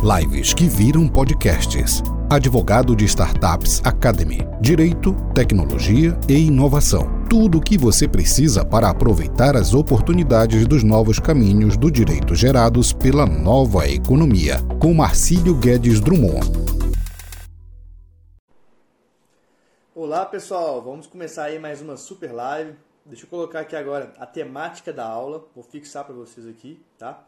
Lives que viram podcasts. Advogado de Startups Academy. Direito, tecnologia e inovação. Tudo o que você precisa para aproveitar as oportunidades dos novos caminhos do direito gerados pela nova economia. Com Marcílio Guedes Drummond. Olá pessoal, vamos começar aí mais uma super live. Deixa eu colocar aqui agora a temática da aula, vou fixar para vocês aqui, tá?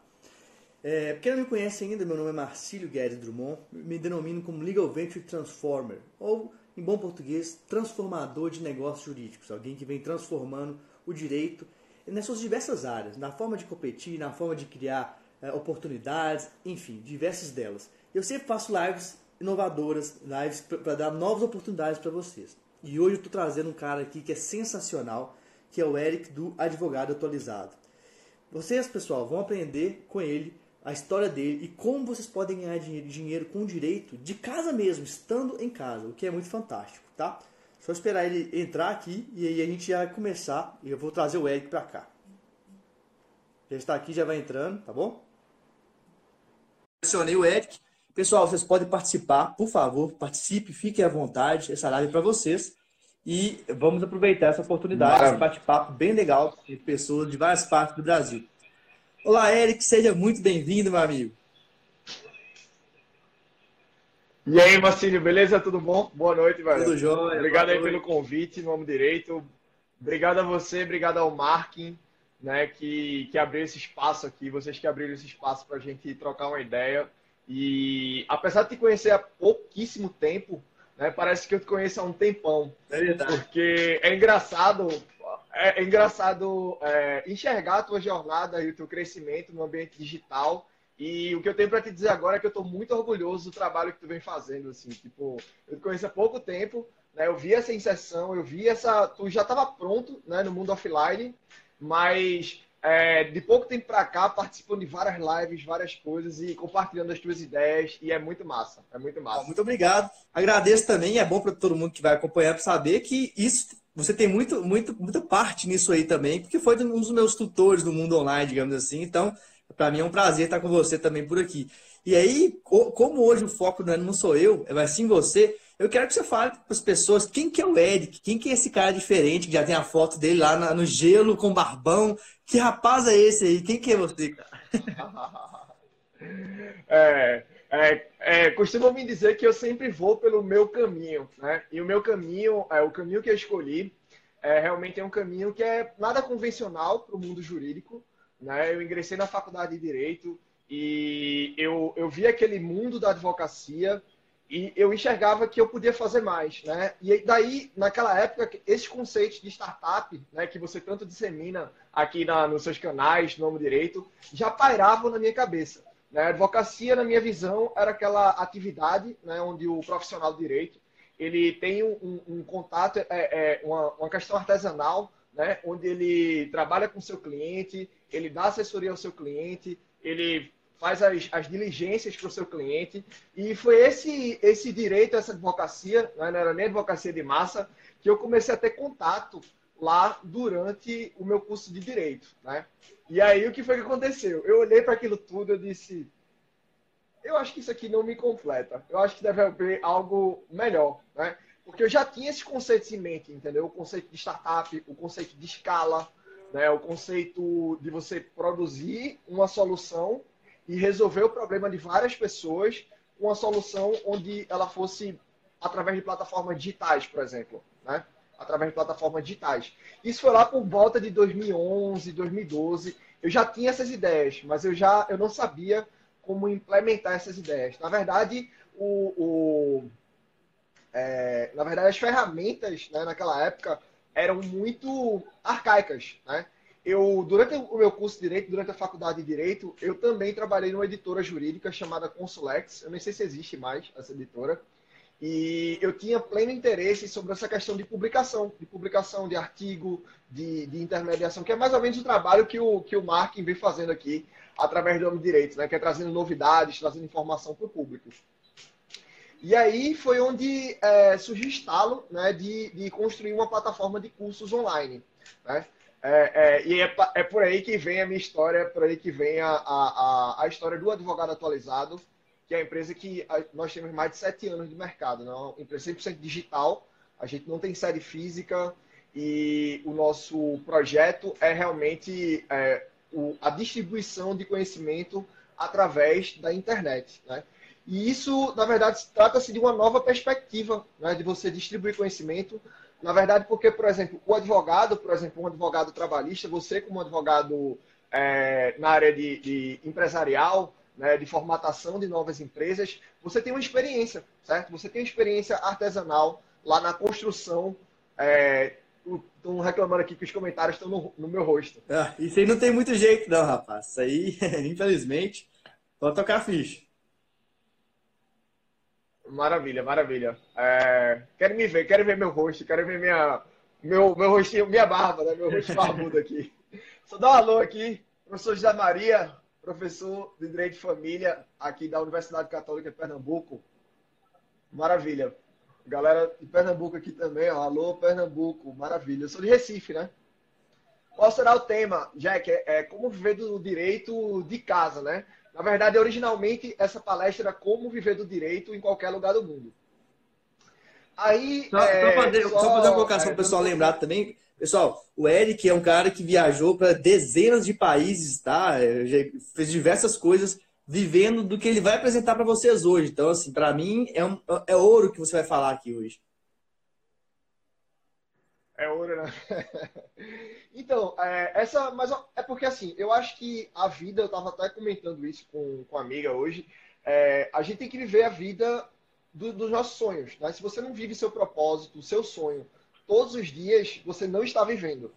É, quem não me conhece ainda, meu nome é Marcílio Guedes Drummond, me denomino como Legal Venture Transformer, ou, em bom português, transformador de negócios jurídicos, alguém que vem transformando o direito nas suas diversas áreas, na forma de competir, na forma de criar é, oportunidades, enfim, diversas delas. Eu sempre faço lives inovadoras, lives para dar novas oportunidades para vocês. E hoje eu estou trazendo um cara aqui que é sensacional, que é o Eric do Advogado Atualizado. Vocês, pessoal, vão aprender com ele a história dele e como vocês podem ganhar dinheiro com direito de casa mesmo, estando em casa, o que é muito fantástico, tá? Só esperar ele entrar aqui e aí a gente vai começar e eu vou trazer o Eric para cá. Já está aqui, já vai entrando, tá bom? Acionei o Eric. Pessoal, vocês podem participar, por favor, participe, fiquem à vontade, essa live é para vocês. E vamos aproveitar essa oportunidade, esse bate-papo bem legal com pessoas de várias partes do Brasil. Olá, Eric, seja muito bem-vindo, meu amigo. E aí, Marcílio, beleza? Tudo bom? Boa noite, velho. Tudo jóia. Obrigado aí pelo convite, nome direito. Obrigado a você, obrigado ao Marking, né, que, que abriu esse espaço aqui, vocês que abriram esse espaço para a gente trocar uma ideia. E apesar de te conhecer há pouquíssimo tempo, né, parece que eu te conheço há um tempão. É verdade. Porque é engraçado é, é engraçado é, enxergar a tua jornada e o teu crescimento no ambiente digital. E o que eu tenho para te dizer agora é que eu estou muito orgulhoso do trabalho que tu vem fazendo. Assim, tipo, eu te conheço há pouco tempo, né? Eu vi essa inserção, eu vi essa. Tu já estava pronto, né, no mundo offline, mas é, de pouco tempo para cá, participando de várias lives, várias coisas e compartilhando as tuas ideias. E é muito massa. É muito massa. Muito obrigado. Agradeço também. É bom para todo mundo que vai acompanhar para saber que isso você tem muito, muito, muita parte nisso aí também, porque foi um dos meus tutores do mundo online, digamos assim. Então, para mim é um prazer estar com você também por aqui. E aí, como hoje o foco não sou eu, é sim você, eu quero que você fale para as pessoas quem que é o Eric, quem que é esse cara diferente, que já tem a foto dele lá no gelo com barbão. Que rapaz é esse aí? Quem que é você, cara? é, é, é, costumam me dizer que eu sempre vou pelo meu caminho, né? E o meu caminho, é, o caminho que eu escolhi, é, realmente é um caminho que é nada convencional para o mundo jurídico, né? Eu ingressei na faculdade de Direito e eu, eu vi aquele mundo da advocacia e eu enxergava que eu podia fazer mais, né? E daí, naquela época, esses conceitos de startup, né, que você tanto dissemina aqui na, nos seus canais, no Nome Direito, já pairavam na minha cabeça. Né? A advocacia, na minha visão, era aquela atividade né, onde o profissional do direito ele tem um, um contato, é, é uma, uma, questão artesanal, né, onde ele trabalha com seu cliente, ele dá assessoria ao seu cliente, ele faz as, as diligências para o seu cliente. E foi esse, esse direito, essa advocacia, né, não era nem advocacia de massa, que eu comecei a ter contato lá durante o meu curso de direito, né? E aí o que foi que aconteceu? Eu olhei para aquilo tudo e disse: eu acho que isso aqui não me completa. Eu acho que deve haver algo melhor, né? Porque eu já tinha esses conceitos em mente, entendeu? O conceito de startup, o conceito de escala, né? O conceito de você produzir uma solução e resolver o problema de várias pessoas, uma solução onde ela fosse através de plataformas digitais, por exemplo, né? Através de plataformas digitais. Isso foi lá por volta de 2011, 2012. Eu já tinha essas ideias, mas eu já eu não sabia como implementar essas ideias. Na verdade, o, o é, na verdade as ferramentas né, naquela época eram muito arcaicas, né? Eu, durante o meu curso de Direito, durante a faculdade de Direito, eu também trabalhei numa editora jurídica chamada Consulex. Eu nem sei se existe mais essa editora. E eu tinha pleno interesse sobre essa questão de publicação, de publicação de artigo, de, de intermediação, que é mais ou menos o trabalho que o, que o Marking vem fazendo aqui através do Homem Direito, né? que é trazendo novidades, trazendo informação para o público. E aí foi onde é, surgiu o estalo né, de, de construir uma plataforma de cursos online. Né? É, é, e é, é, por aí que vem a minha história, é por aí que vem a, a, a história do advogado atualizado, que é a empresa que nós temos mais de sete anos de mercado, não? Né? Uma empresa 100% digital, a gente não tem sede física e o nosso projeto é realmente é, o, a distribuição de conhecimento através da internet, né? E isso, na verdade, trata-se de uma nova perspectiva né, de você distribuir conhecimento. Na verdade, porque, por exemplo, o advogado, por exemplo, um advogado trabalhista, você como advogado é, na área de, de empresarial, né, de formatação de novas empresas, você tem uma experiência, certo? Você tem uma experiência artesanal lá na construção. Estão é, reclamando aqui que os comentários estão no, no meu rosto. Ah, isso aí não tem muito jeito, não, rapaz. Isso aí, infelizmente, pode tocar a ficha. Maravilha, maravilha. É, quero me ver, quero ver meu rosto, quero ver minha, meu, meu rostinho, minha barba, né? Meu rosto barbudo aqui. Só dá um alô aqui, professor José Maria, professor de Direito de Família aqui da Universidade Católica de Pernambuco. Maravilha. Galera de Pernambuco aqui também, ó. Alô, Pernambuco, maravilha. Eu sou de Recife, né? Qual será o tema, Jack? É, é como viver do direito de casa, né? Na verdade, originalmente, essa palestra era como viver do direito em qualquer lugar do mundo. Aí. Só, é, só, fazer, só, só fazer uma colocação para o pessoal lembrar também. Pessoal, o Eric é um cara que viajou para dezenas de países, tá? Fez diversas coisas vivendo do que ele vai apresentar para vocês hoje. Então, assim, para mim é, um, é ouro que você vai falar aqui hoje. É ouro, né? então, é, essa, mas é porque assim, eu acho que a vida, eu estava até comentando isso com, com a amiga hoje, é, a gente tem que viver a vida do, dos nossos sonhos. Né? Se você não vive seu propósito, seu sonho, todos os dias, você não está vivendo.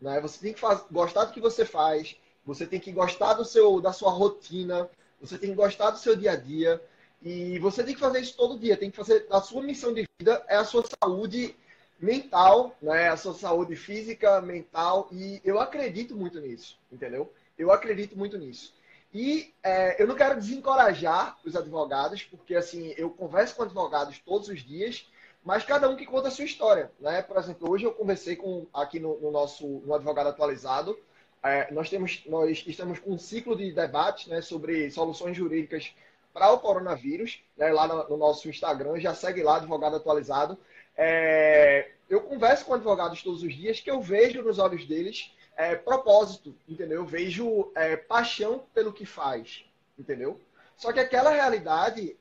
Né? Você tem que faz, gostar do que você faz, você tem que gostar do seu, da sua rotina, você tem que gostar do seu dia a dia. E você tem que fazer isso todo dia. Tem que fazer. A sua missão de vida é a sua saúde mental, né? A sua saúde física, mental. E eu acredito muito nisso, entendeu? Eu acredito muito nisso. E é, eu não quero desencorajar os advogados, porque assim eu converso com advogados todos os dias mas cada um que conta a sua história, né? Por exemplo, hoje eu conversei com aqui no, no nosso no advogado atualizado, é, nós temos nós estamos com um ciclo de debate, né, sobre soluções jurídicas para o coronavírus, né, lá no, no, nosso Instagram, já segue lá advogado atualizado. É, eu converso com advogados todos os dias que eu vejo nos olhos deles é, propósito, entendeu? Eu vejo é, paixão pelo que faz, entendeu? Só que aquela realidade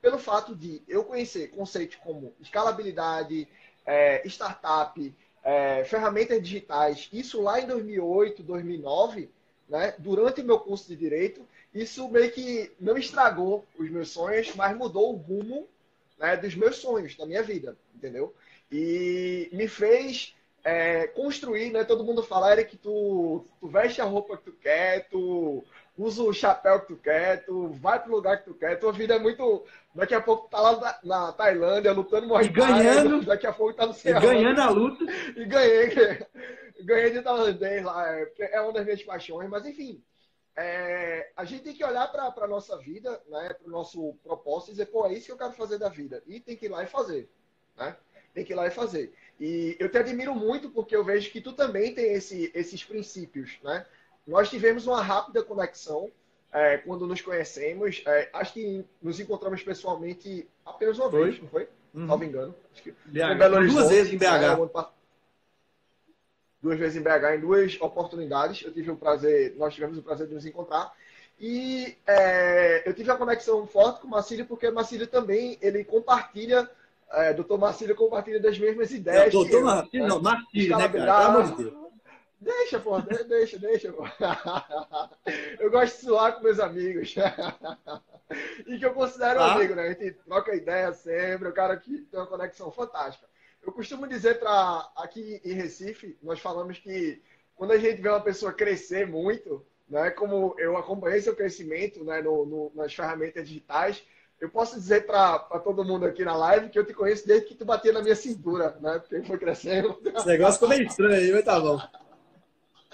pelo fato de eu conhecer conceitos como escalabilidade, é, startup, é, ferramentas digitais, isso lá em 2008, 2009, né, durante o meu curso de Direito, isso meio que não estragou os meus sonhos, mas mudou o rumo né, dos meus sonhos, da minha vida, entendeu? E me fez é, construir, né? Todo mundo fala, Eric, tu, tu veste a roupa que tu quer, tu usa o chapéu que tu quer, tu vai pro lugar que tu quer, tua vida é muito. Daqui a pouco tá lá na, na Tailândia lutando morre ganhando, daqui a pouco tá no céu. Ganhando a luta. E ganhei, ganhei de tailandês lá, é, é uma das minhas paixões, mas enfim. É, a gente tem que olhar para a nossa vida, né, para o nosso propósito e dizer, pô, é isso que eu quero fazer da vida. E tem que ir lá e fazer. Né? Tem que ir lá e fazer. E eu te admiro muito porque eu vejo que tu também tem esse, esses princípios, né? Nós tivemos uma rápida conexão é, quando nos conhecemos. É, acho que nos encontramos pessoalmente apenas uma foi? vez, não foi? Uhum. Salvo engano. Belo duas vezes em BH. Né, duas vezes em BH, em duas oportunidades. Eu tive o prazer, nós tivemos o prazer de nos encontrar. E é, eu tive a conexão forte com o Marcílio, porque o Marcílio também ele compartilha, é, doutor Marcílio compartilha das mesmas ideias. É, doutor Marcílio, não, Marcílio, né, cara? Pelo amor de Deus. Deixa, pô, deixa, deixa, pô. Eu gosto de suar com meus amigos. E que eu considero ah. um amigo, né? A gente troca ideia sempre, o cara que tem uma conexão fantástica. Eu costumo dizer para aqui em Recife, nós falamos que quando a gente vê uma pessoa crescer muito, né, como eu acompanhei seu crescimento né, no, no, nas ferramentas digitais, eu posso dizer para todo mundo aqui na live que eu te conheço desde que tu batia na minha cintura, né? Porque foi crescendo. Esse negócio ficou meio estranho aí, mas tá bom.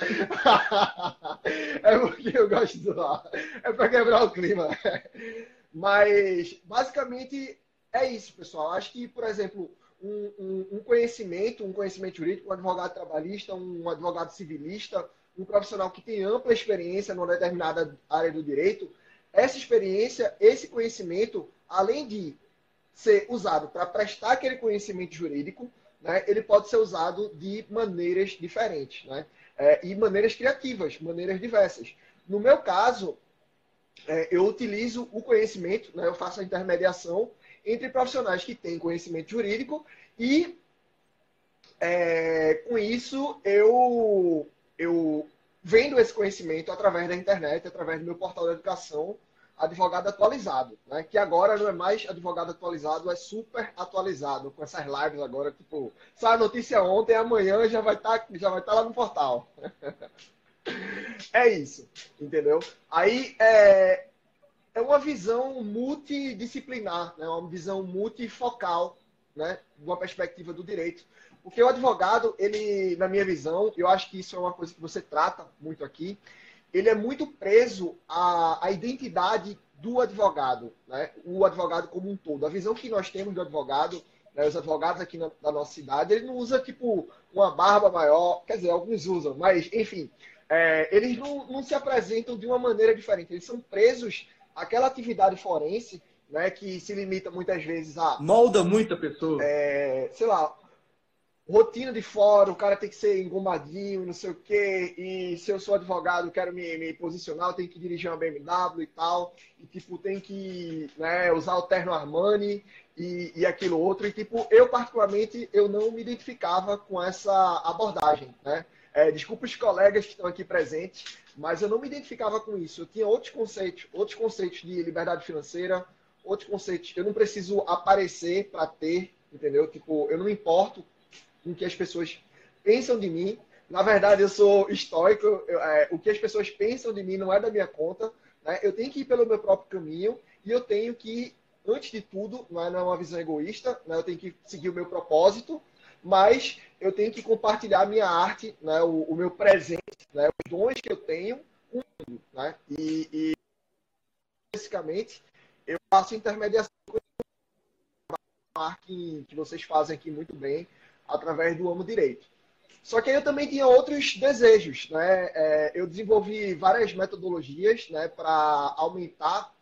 é porque eu gosto de lá. É para quebrar o clima. Mas, basicamente, é isso, pessoal. Acho que, por exemplo, um, um, um, conhecimento, um conhecimento jurídico, um advogado trabalhista, um advogado civilista, um profissional que tem ampla experiência numa determinada área do direito, essa experiência, esse conhecimento, além de ser usado para prestar aquele conhecimento jurídico, né, ele pode ser usado de maneiras diferentes, né? É, e maneiras criativas, maneiras diversas. No meu caso, é, eu utilizo o conhecimento, né, eu faço a intermediação entre profissionais que têm conhecimento jurídico e, é, com isso, eu, eu vendo esse conhecimento através da internet, através do meu portal de educação, advogado atualizado, né? Que agora não é mais advogado atualizado, é super atualizado com essas lives agora, tipo, sai a notícia ontem, amanhã já vai estar, tá, já vai estar tá lá no portal. é isso, entendeu? Aí é, é uma visão multidisciplinar, né? Uma visão multifocal, né? De uma perspectiva do direito. Porque o advogado, ele, na minha visão, eu acho que isso é uma coisa que você trata muito aqui, ele é muito preso à, à identidade do advogado, né? o advogado como um todo. A visão que nós temos do advogado, né? os advogados aqui na, na, nossa cidade, ele não usa tipo uma barba maior, quer dizer, alguns usam, mas enfim, é, eles não, não se apresentam de uma maneira diferente. Eles são presos àquela atividade forense né, que se limita muitas vezes a. Molda muita pessoa. É, sei lá, rotina de fora, o cara tem que ser engomadinho, não sei o quê, e se eu sou advogado, quero me, me posicionar, eu tenho que dirigir uma BMW e tal, e tipo, tem que né, usar o terno Armani e, e aquilo outro, e tipo, eu particularmente, eu não me identificava com essa abordagem, né? É, desculpa os colegas que estão aqui presentes, mas eu não me identificava com isso. Eu tinha outros conceitos, outros conceitos de liberdade financeira, outros conceitos. Eu não preciso aparecer para ter, entendeu? Tipo, eu não me importo o que as pessoas pensam de mim. Na verdade, eu sou estoico, eu, é, o que as pessoas pensam de mim não é da minha conta. Né? Eu tenho que ir pelo meu próprio caminho e eu tenho que, antes de tudo, não é, não é uma visão egoísta, né? eu tenho que seguir o meu propósito, mas eu tenho que compartilhar a minha arte, né? o, o meu presente, né? os dons que eu tenho com o mundo. Né? E, e, basicamente, eu faço intermediação com que, que vocês fazem aqui muito bem, através do Amo Direito. Só que eu também tinha outros desejos, né? É, eu desenvolvi várias metodologias, né, para aumentar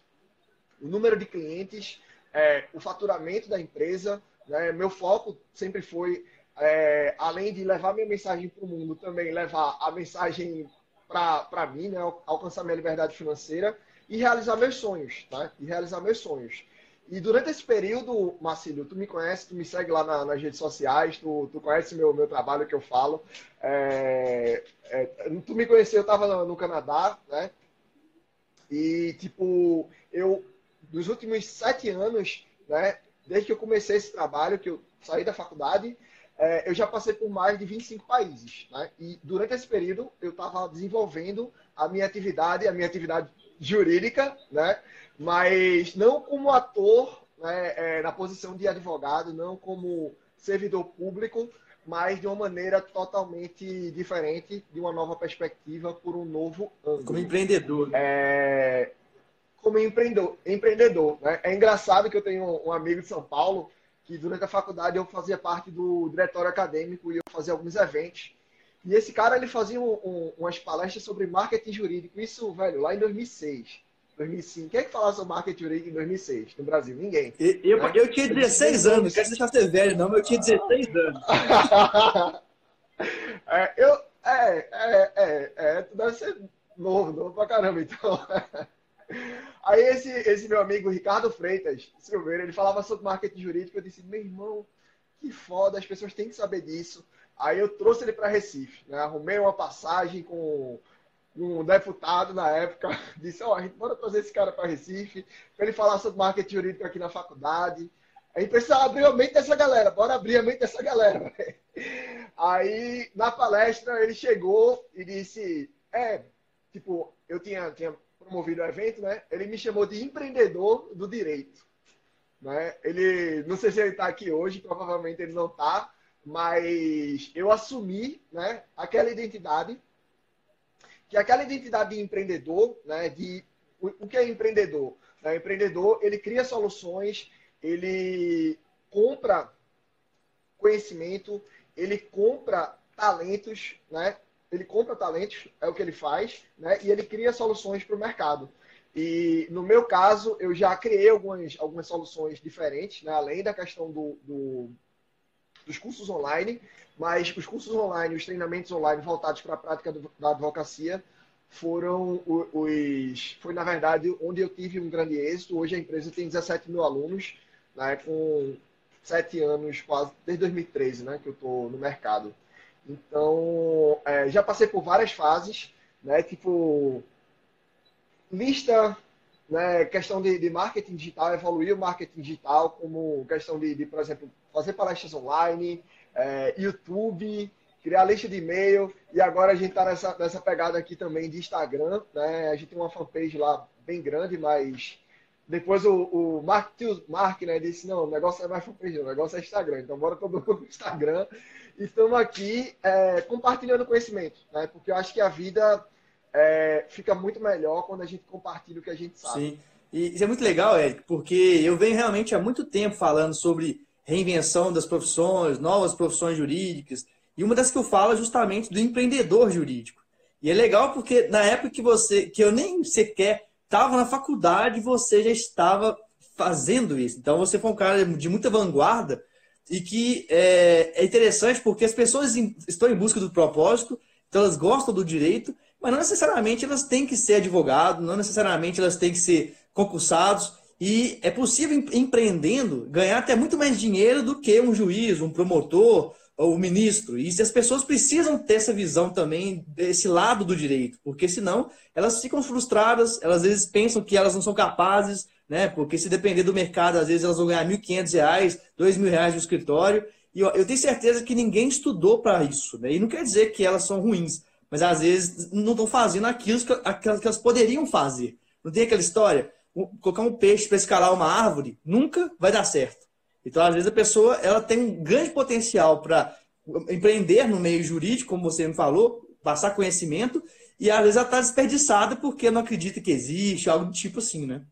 o número de clientes, é, o faturamento da empresa. Né? Meu foco sempre foi, é, além de levar minha mensagem para o mundo, também levar a mensagem para mim, né? alcançar minha liberdade financeira e realizar meus sonhos, tá? E realizar meus sonhos. E durante esse período, Marcílio, tu me conhece, tu me segue lá na, nas redes sociais, tu, tu conhece meu, meu trabalho que eu falo. É, é, tu me conheceu, eu estava no, no, Canadá, né? E, tipo, eu, nos últimos sete anos, né? Desde que eu comecei esse trabalho, que eu saí da faculdade, é, eu já passei por mais de 25 países, né? E durante esse período, eu estava desenvolvendo a minha atividade, a minha atividade jurídica, né? mas não como ator né, é, na posição de advogado, não como servidor público, mas de uma maneira totalmente diferente, de uma nova perspectiva, por um novo ângulo. Como empreendedor. Né? É, como empreendedor. empreendedor né? É engraçado que eu tenho um amigo de São Paulo que durante a faculdade eu fazia parte do diretório acadêmico e eu fazia alguns eventos. E esse cara ele fazia um, um, umas palestras sobre marketing jurídico, isso, velho, lá em 2006. 2005. Quem é que falava sobre marketing jurídico em 2006 no Brasil? Ninguém. Eu, eu, né? eu tinha 16 anos, não quero deixar ser velho, não, mas eu tinha 16 anos. é, eu, é, é, é, é, tu deve ser novo, novo pra caramba, então. Aí esse, esse meu amigo Ricardo Freitas, Silveira, ele falava sobre marketing jurídico, eu disse, meu irmão, que foda, as pessoas têm que saber disso. Aí eu trouxe ele para Recife, né? arrumei uma passagem com um deputado na época disse: Ó, oh, a gente bora trazer esse cara para Recife, para ele falar sobre marketing jurídico aqui na faculdade. A gente precisa abrir a mente dessa galera, bora abrir a mente dessa galera. Aí, na palestra, ele chegou e disse: É, tipo, eu tinha, tinha promovido o evento, né? Ele me chamou de empreendedor do direito. Né? Ele, não sei se ele está aqui hoje, provavelmente ele não está, mas eu assumi né, aquela identidade que é aquela identidade de empreendedor, né, de o, o que é empreendedor? O empreendedor, ele cria soluções, ele compra conhecimento, ele compra talentos, né? Ele compra talentos, é o que ele faz, né? E ele cria soluções para o mercado. E no meu caso, eu já criei algumas, algumas soluções diferentes, né? além da questão do, do, dos cursos online, mas os cursos online, os treinamentos online voltados para a prática do, da advocacia foram os. Foi, na verdade, onde eu tive um grande êxito. Hoje a empresa tem 17 mil alunos, né, com sete anos, quase, desde 2013, né, que eu estou no mercado. Então, é, já passei por várias fases, né, tipo, lista, né, questão de, de marketing digital, evoluir o marketing digital, como questão de, de por exemplo, fazer palestras online, é, YouTube, criar lista de e-mail, e agora a gente está nessa, nessa pegada aqui também de Instagram, né, a gente tem uma fanpage lá bem grande, mas depois o, o Mark, Mark né, disse, não, o negócio é mais fanpage, o negócio é Instagram, então bora todo mundo no Instagram, e estamos aqui é, compartilhando conhecimento, né, porque eu acho que a vida é, fica muito melhor quando a gente compartilha o que a gente sabe. Sim. E isso é muito legal, Eric, porque eu venho realmente há muito tempo falando sobre reinvenção das profissões, novas profissões jurídicas, e uma das que eu falo é justamente do empreendedor jurídico. E é legal porque na época que você, que eu nem sequer estava na faculdade, você já estava fazendo isso. Então você foi um cara de muita vanguarda e que é, é interessante porque as pessoas estão em busca do propósito, então elas gostam do direito, mas não necessariamente elas têm que ser advogado, não necessariamente elas têm que ser concursados. E é possível, empreendendo, ganhar até muito mais dinheiro do que um juiz, um promotor ou um ministro. E as pessoas precisam ter essa visão também desse lado do direito, porque senão elas ficam frustradas, elas às vezes pensam que elas não são capazes, né? Porque se depender do mercado, às vezes elas vão ganhar R$ 1.500, R$ 2.000 no escritório. E eu, eu tenho certeza que ninguém estudou para isso, né? E não quer dizer que elas são ruins, mas às vezes não estão fazendo aquilo que, aquilo que elas poderiam fazer. Não tem aquela história? Colocar um peixe para escalar uma árvore nunca vai dar certo. Então, às vezes, a pessoa ela tem um grande potencial para empreender no meio jurídico, como você me falou, passar conhecimento, e às vezes ela está desperdiçada porque não acredita que existe, algo do tipo assim, né?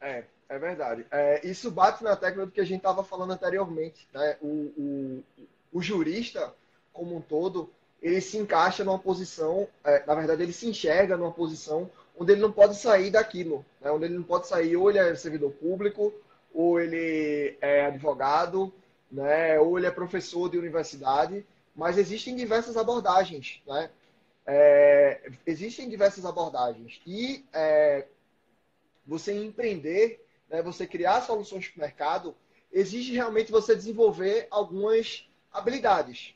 É, é verdade. É, isso bate na tecla do que a gente estava falando anteriormente. Né? O, o, o jurista como um todo, ele se encaixa numa posição, é, na verdade, ele se enxerga numa posição onde ele não pode sair daquilo, né? onde ele não pode sair, ou ele é servidor público, ou ele é advogado, né? ou ele é professor de universidade, mas existem diversas abordagens, né? É, existem diversas abordagens. E é, você empreender, né, você criar soluções para o mercado, exige realmente você desenvolver algumas habilidades.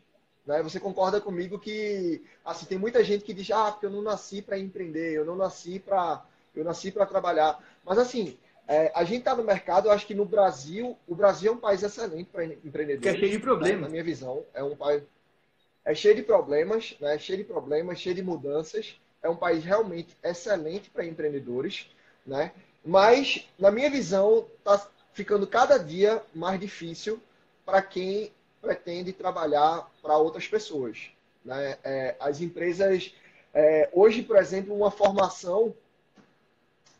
Né? Você concorda comigo que assim tem muita gente que diz ah porque eu não nasci para empreender, eu não nasci para eu nasci para trabalhar. Mas assim é, a gente está no mercado, eu acho que no Brasil, o Brasil é um país excelente para empreendedores. Que é cheio de problemas. Né? Na minha visão, é um país é cheio de problemas, né? Cheio de problemas, cheio de mudanças. É um país realmente excelente para empreendedores, né? Mas na minha visão está ficando cada dia mais difícil para quem pretende trabalhar para outras pessoas. Né? É, as empresas, é, hoje, por exemplo, uma formação,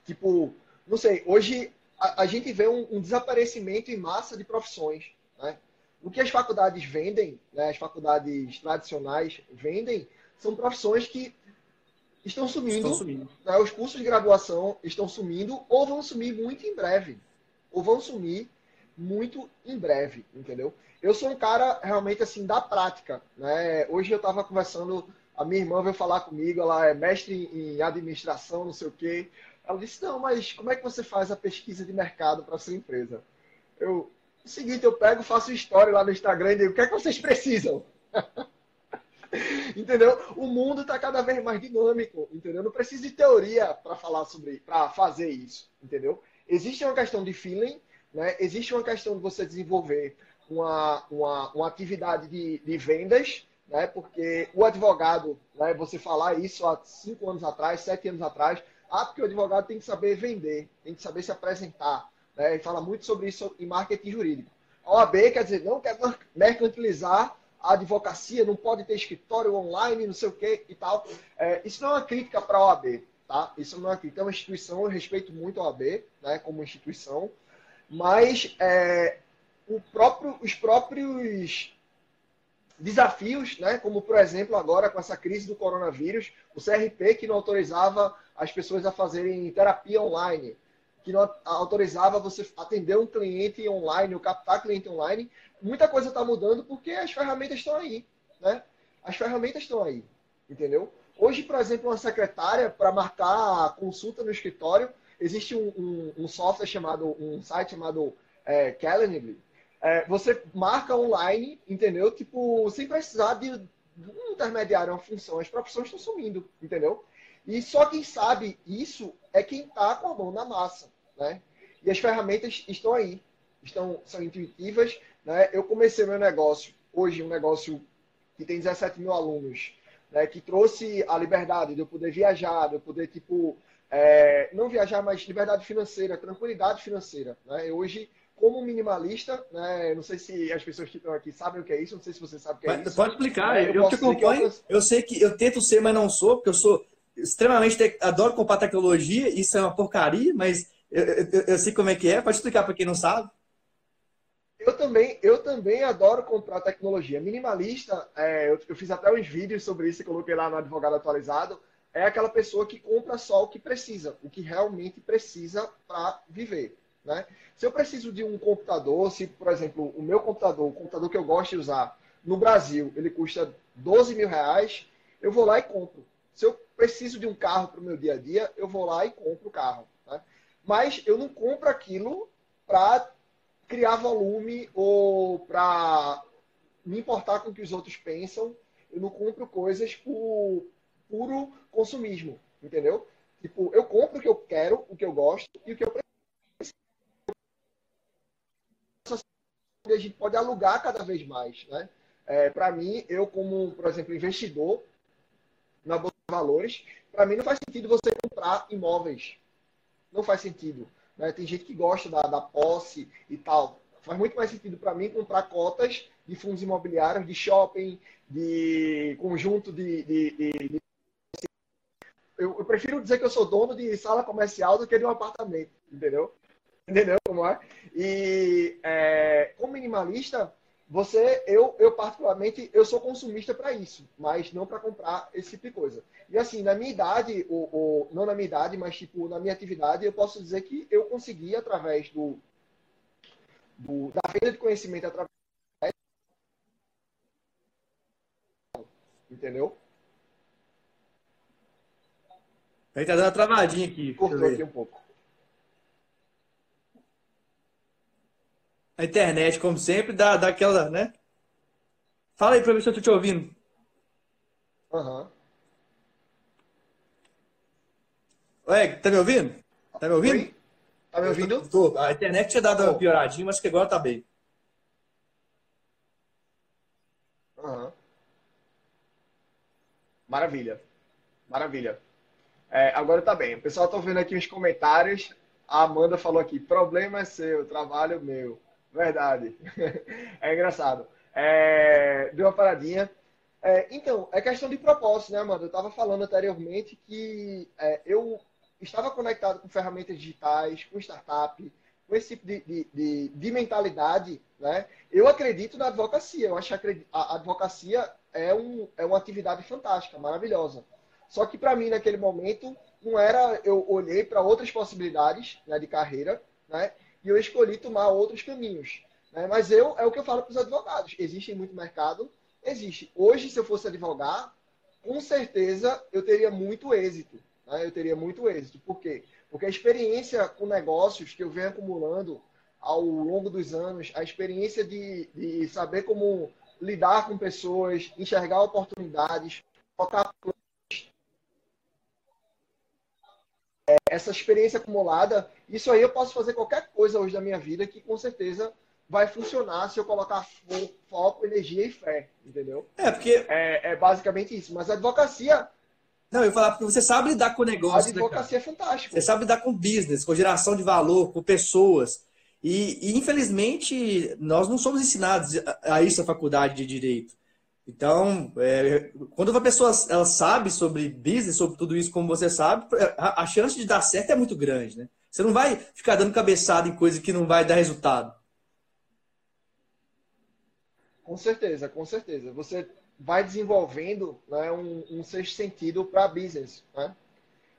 tipo, não sei, hoje a, a gente vê um, um, desaparecimento em massa de profissões. Né? O que as faculdades vendem, né, as faculdades tradicionais vendem, são profissões que estão sumindo. Estão sumindo. Né? Os cursos de graduação estão sumindo ou vão sumir muito em breve. Ou vão sumir muito em breve, entendeu? Eu sou um cara realmente assim da prática, né? Hoje eu estava conversando, a minha irmã veio falar comigo, ela é mestre em administração, não sei o quê. Ela disse: "Não, mas como é que você faz a pesquisa de mercado para sua empresa?" Eu, o seguinte, eu pego, faço história lá no Instagram e digo: "O que é que vocês precisam?" entendeu? O mundo está cada vez mais dinâmico, entendeu? Não precisa de teoria para falar sobre, para fazer isso, entendeu? Existe uma questão de feeling, né? Existe uma questão de você desenvolver uma, uma, uma atividade de, de vendas, né? porque o advogado, né? você falar isso há cinco anos atrás, sete anos atrás, ah, porque o advogado tem que saber vender, tem que saber se apresentar. Né? E fala muito sobre isso em marketing jurídico. A OAB quer dizer, não quer mercantilizar a advocacia, não pode ter escritório online, não sei o que e tal. É, isso não é uma crítica para a OAB, tá? Isso não é uma crítica, é uma instituição, eu respeito muito a OAB, né, como instituição, mas é, próprio, os próprios desafios, né? como por exemplo agora com essa crise do coronavírus, o CRP que não autorizava as pessoas a fazerem terapia online, que não autorizava você atender um cliente online, ou captar cliente online. Muita coisa está mudando porque as ferramentas estão aí, né? As ferramentas estão aí, entendeu? Hoje, por exemplo, uma secretária, para marcar a consulta no escritório, existe um, um, um software chamado, um site chamado é, Calendly. É, você marca online, entendeu? Tipo, sem precisar de um intermediário, uma função. As profissões estão sumindo, entendeu? E só quem sabe isso é quem está com a mão na massa, né? E as ferramentas estão aí, estão, são intuitivas, né? Eu comecei meu negócio, hoje um negócio que tem 17 mil alunos, né? Que trouxe a liberdade de eu poder viajar, de eu poder, tipo, é, não viajar, mas liberdade financeira, tranquilidade financeira, né? Eu hoje como minimalista, né? Não sei se as pessoas que estão aqui sabem o que é isso, não sei se você sabe o que é isso. Pode explicar, é, eu, eu te acompanho. Eu, eu sei que eu tento ser, mas não sou, porque eu sou extremamente te... adoro comprar tecnologia, isso é uma porcaria, mas eu, eu, eu sei como é que é. Pode explicar para quem não sabe? Eu também, eu também adoro comprar tecnologia. Minimalista, é, eu, eu, fiz até uns vídeos sobre isso e coloquei lá no Advogado Atualizado. É aquela pessoa que compra só o que precisa, o que realmente precisa para viver. Né? Se eu preciso de um computador, se, por exemplo, o meu computador, o computador que eu gosto de usar no Brasil, ele custa 12 mil reais, eu vou lá e compro. Se eu preciso de um carro para o meu dia a dia, eu vou lá e compro o carro. Né? Mas eu não compro aquilo para criar volume ou para me importar com o que os outros pensam. Eu não compro coisas por puro consumismo, entendeu? Tipo, eu compro o que eu quero, o que eu gosto e o que eu preciso. A gente pode alugar cada vez mais, né? É, para mim, eu como, por exemplo, investidor na bolsa valores, para mim não faz sentido você comprar imóveis. Não faz sentido. Né? Tem gente que gosta da, da posse e tal. Faz muito mais sentido para mim comprar cotas de fundos imobiliários, de shopping, de conjunto de. de, de, de... Eu, prefiro dizer que eu sou dono de sala comercial do que de um apartamento, entendeu? Entendeu como é? E é, como minimalista, você, eu, eu particularmente, eu sou consumista para isso, mas não para comprar esse tipo de coisa. E assim, na minha idade, ou, ou, não na minha idade, mas tipo na minha atividade, eu posso dizer que eu consegui através do, do da venda de conhecimento através entendeu? Aí tá dando uma travadinha aqui. Cortou aqui um pouco. A internet, como sempre, dá, dá aquela, né? Fala aí pra ver se eu tô te ouvindo. Aham. Uhum. Ué, tá me ouvindo? Tá me ouvindo? Oi? Tá me ouvindo? Tô. A internet tinha dado uma pioradinha, mas que agora tá bem. Uhum. Maravilha. Maravilha. É, agora tá bem. O pessoal tá vendo aqui os comentários. A Amanda falou aqui: problema é seu, trabalho meu. Verdade. É engraçado. É, deu uma paradinha. É, então, é questão de propósito, né, Amanda? Eu estava falando anteriormente que é, eu estava conectado com ferramentas digitais, com startup, com esse tipo de, de, de, de, mentalidade, né? Eu acredito na advocacia. Eu acho que a advocacia é, um, é uma atividade fantástica, maravilhosa. Só que para mim, naquele momento, não era... Eu olhei para outras possibilidades né, de carreira, né? E eu escolhi tomar outros caminhos. Né? Mas eu é o que eu falo para os advogados. Existe muito mercado? Existe. Hoje, se eu fosse advogar, com certeza eu teria muito êxito. Né? Eu teria muito êxito. Por quê? Porque a experiência com negócios que eu venho acumulando ao longo dos anos, a experiência de, de saber como lidar com pessoas, enxergar oportunidades, focar essa experiência acumulada, isso aí eu posso fazer qualquer coisa hoje da minha vida que com certeza vai funcionar se eu colocar foco, energia e fé, entendeu? É, porque. É, é basicamente isso. Mas a advocacia. Não, eu ia falar porque você sabe lidar com negócio. A né, advocacia né, é fantástica. Você sabe lidar com business, com geração de valor, com pessoas. E, e infelizmente, nós não somos ensinados a, a isso na faculdade de direito. Então, é, quando uma pessoa ela sabe sobre business, sobre tudo isso, como você sabe, a, a, chance de dar certo é muito grande, né? Você não vai ficar dando cabeçada em coisa que não vai dar resultado. Com certeza, com certeza. Você vai desenvolvendo né, um, um sexto sentido para business, né?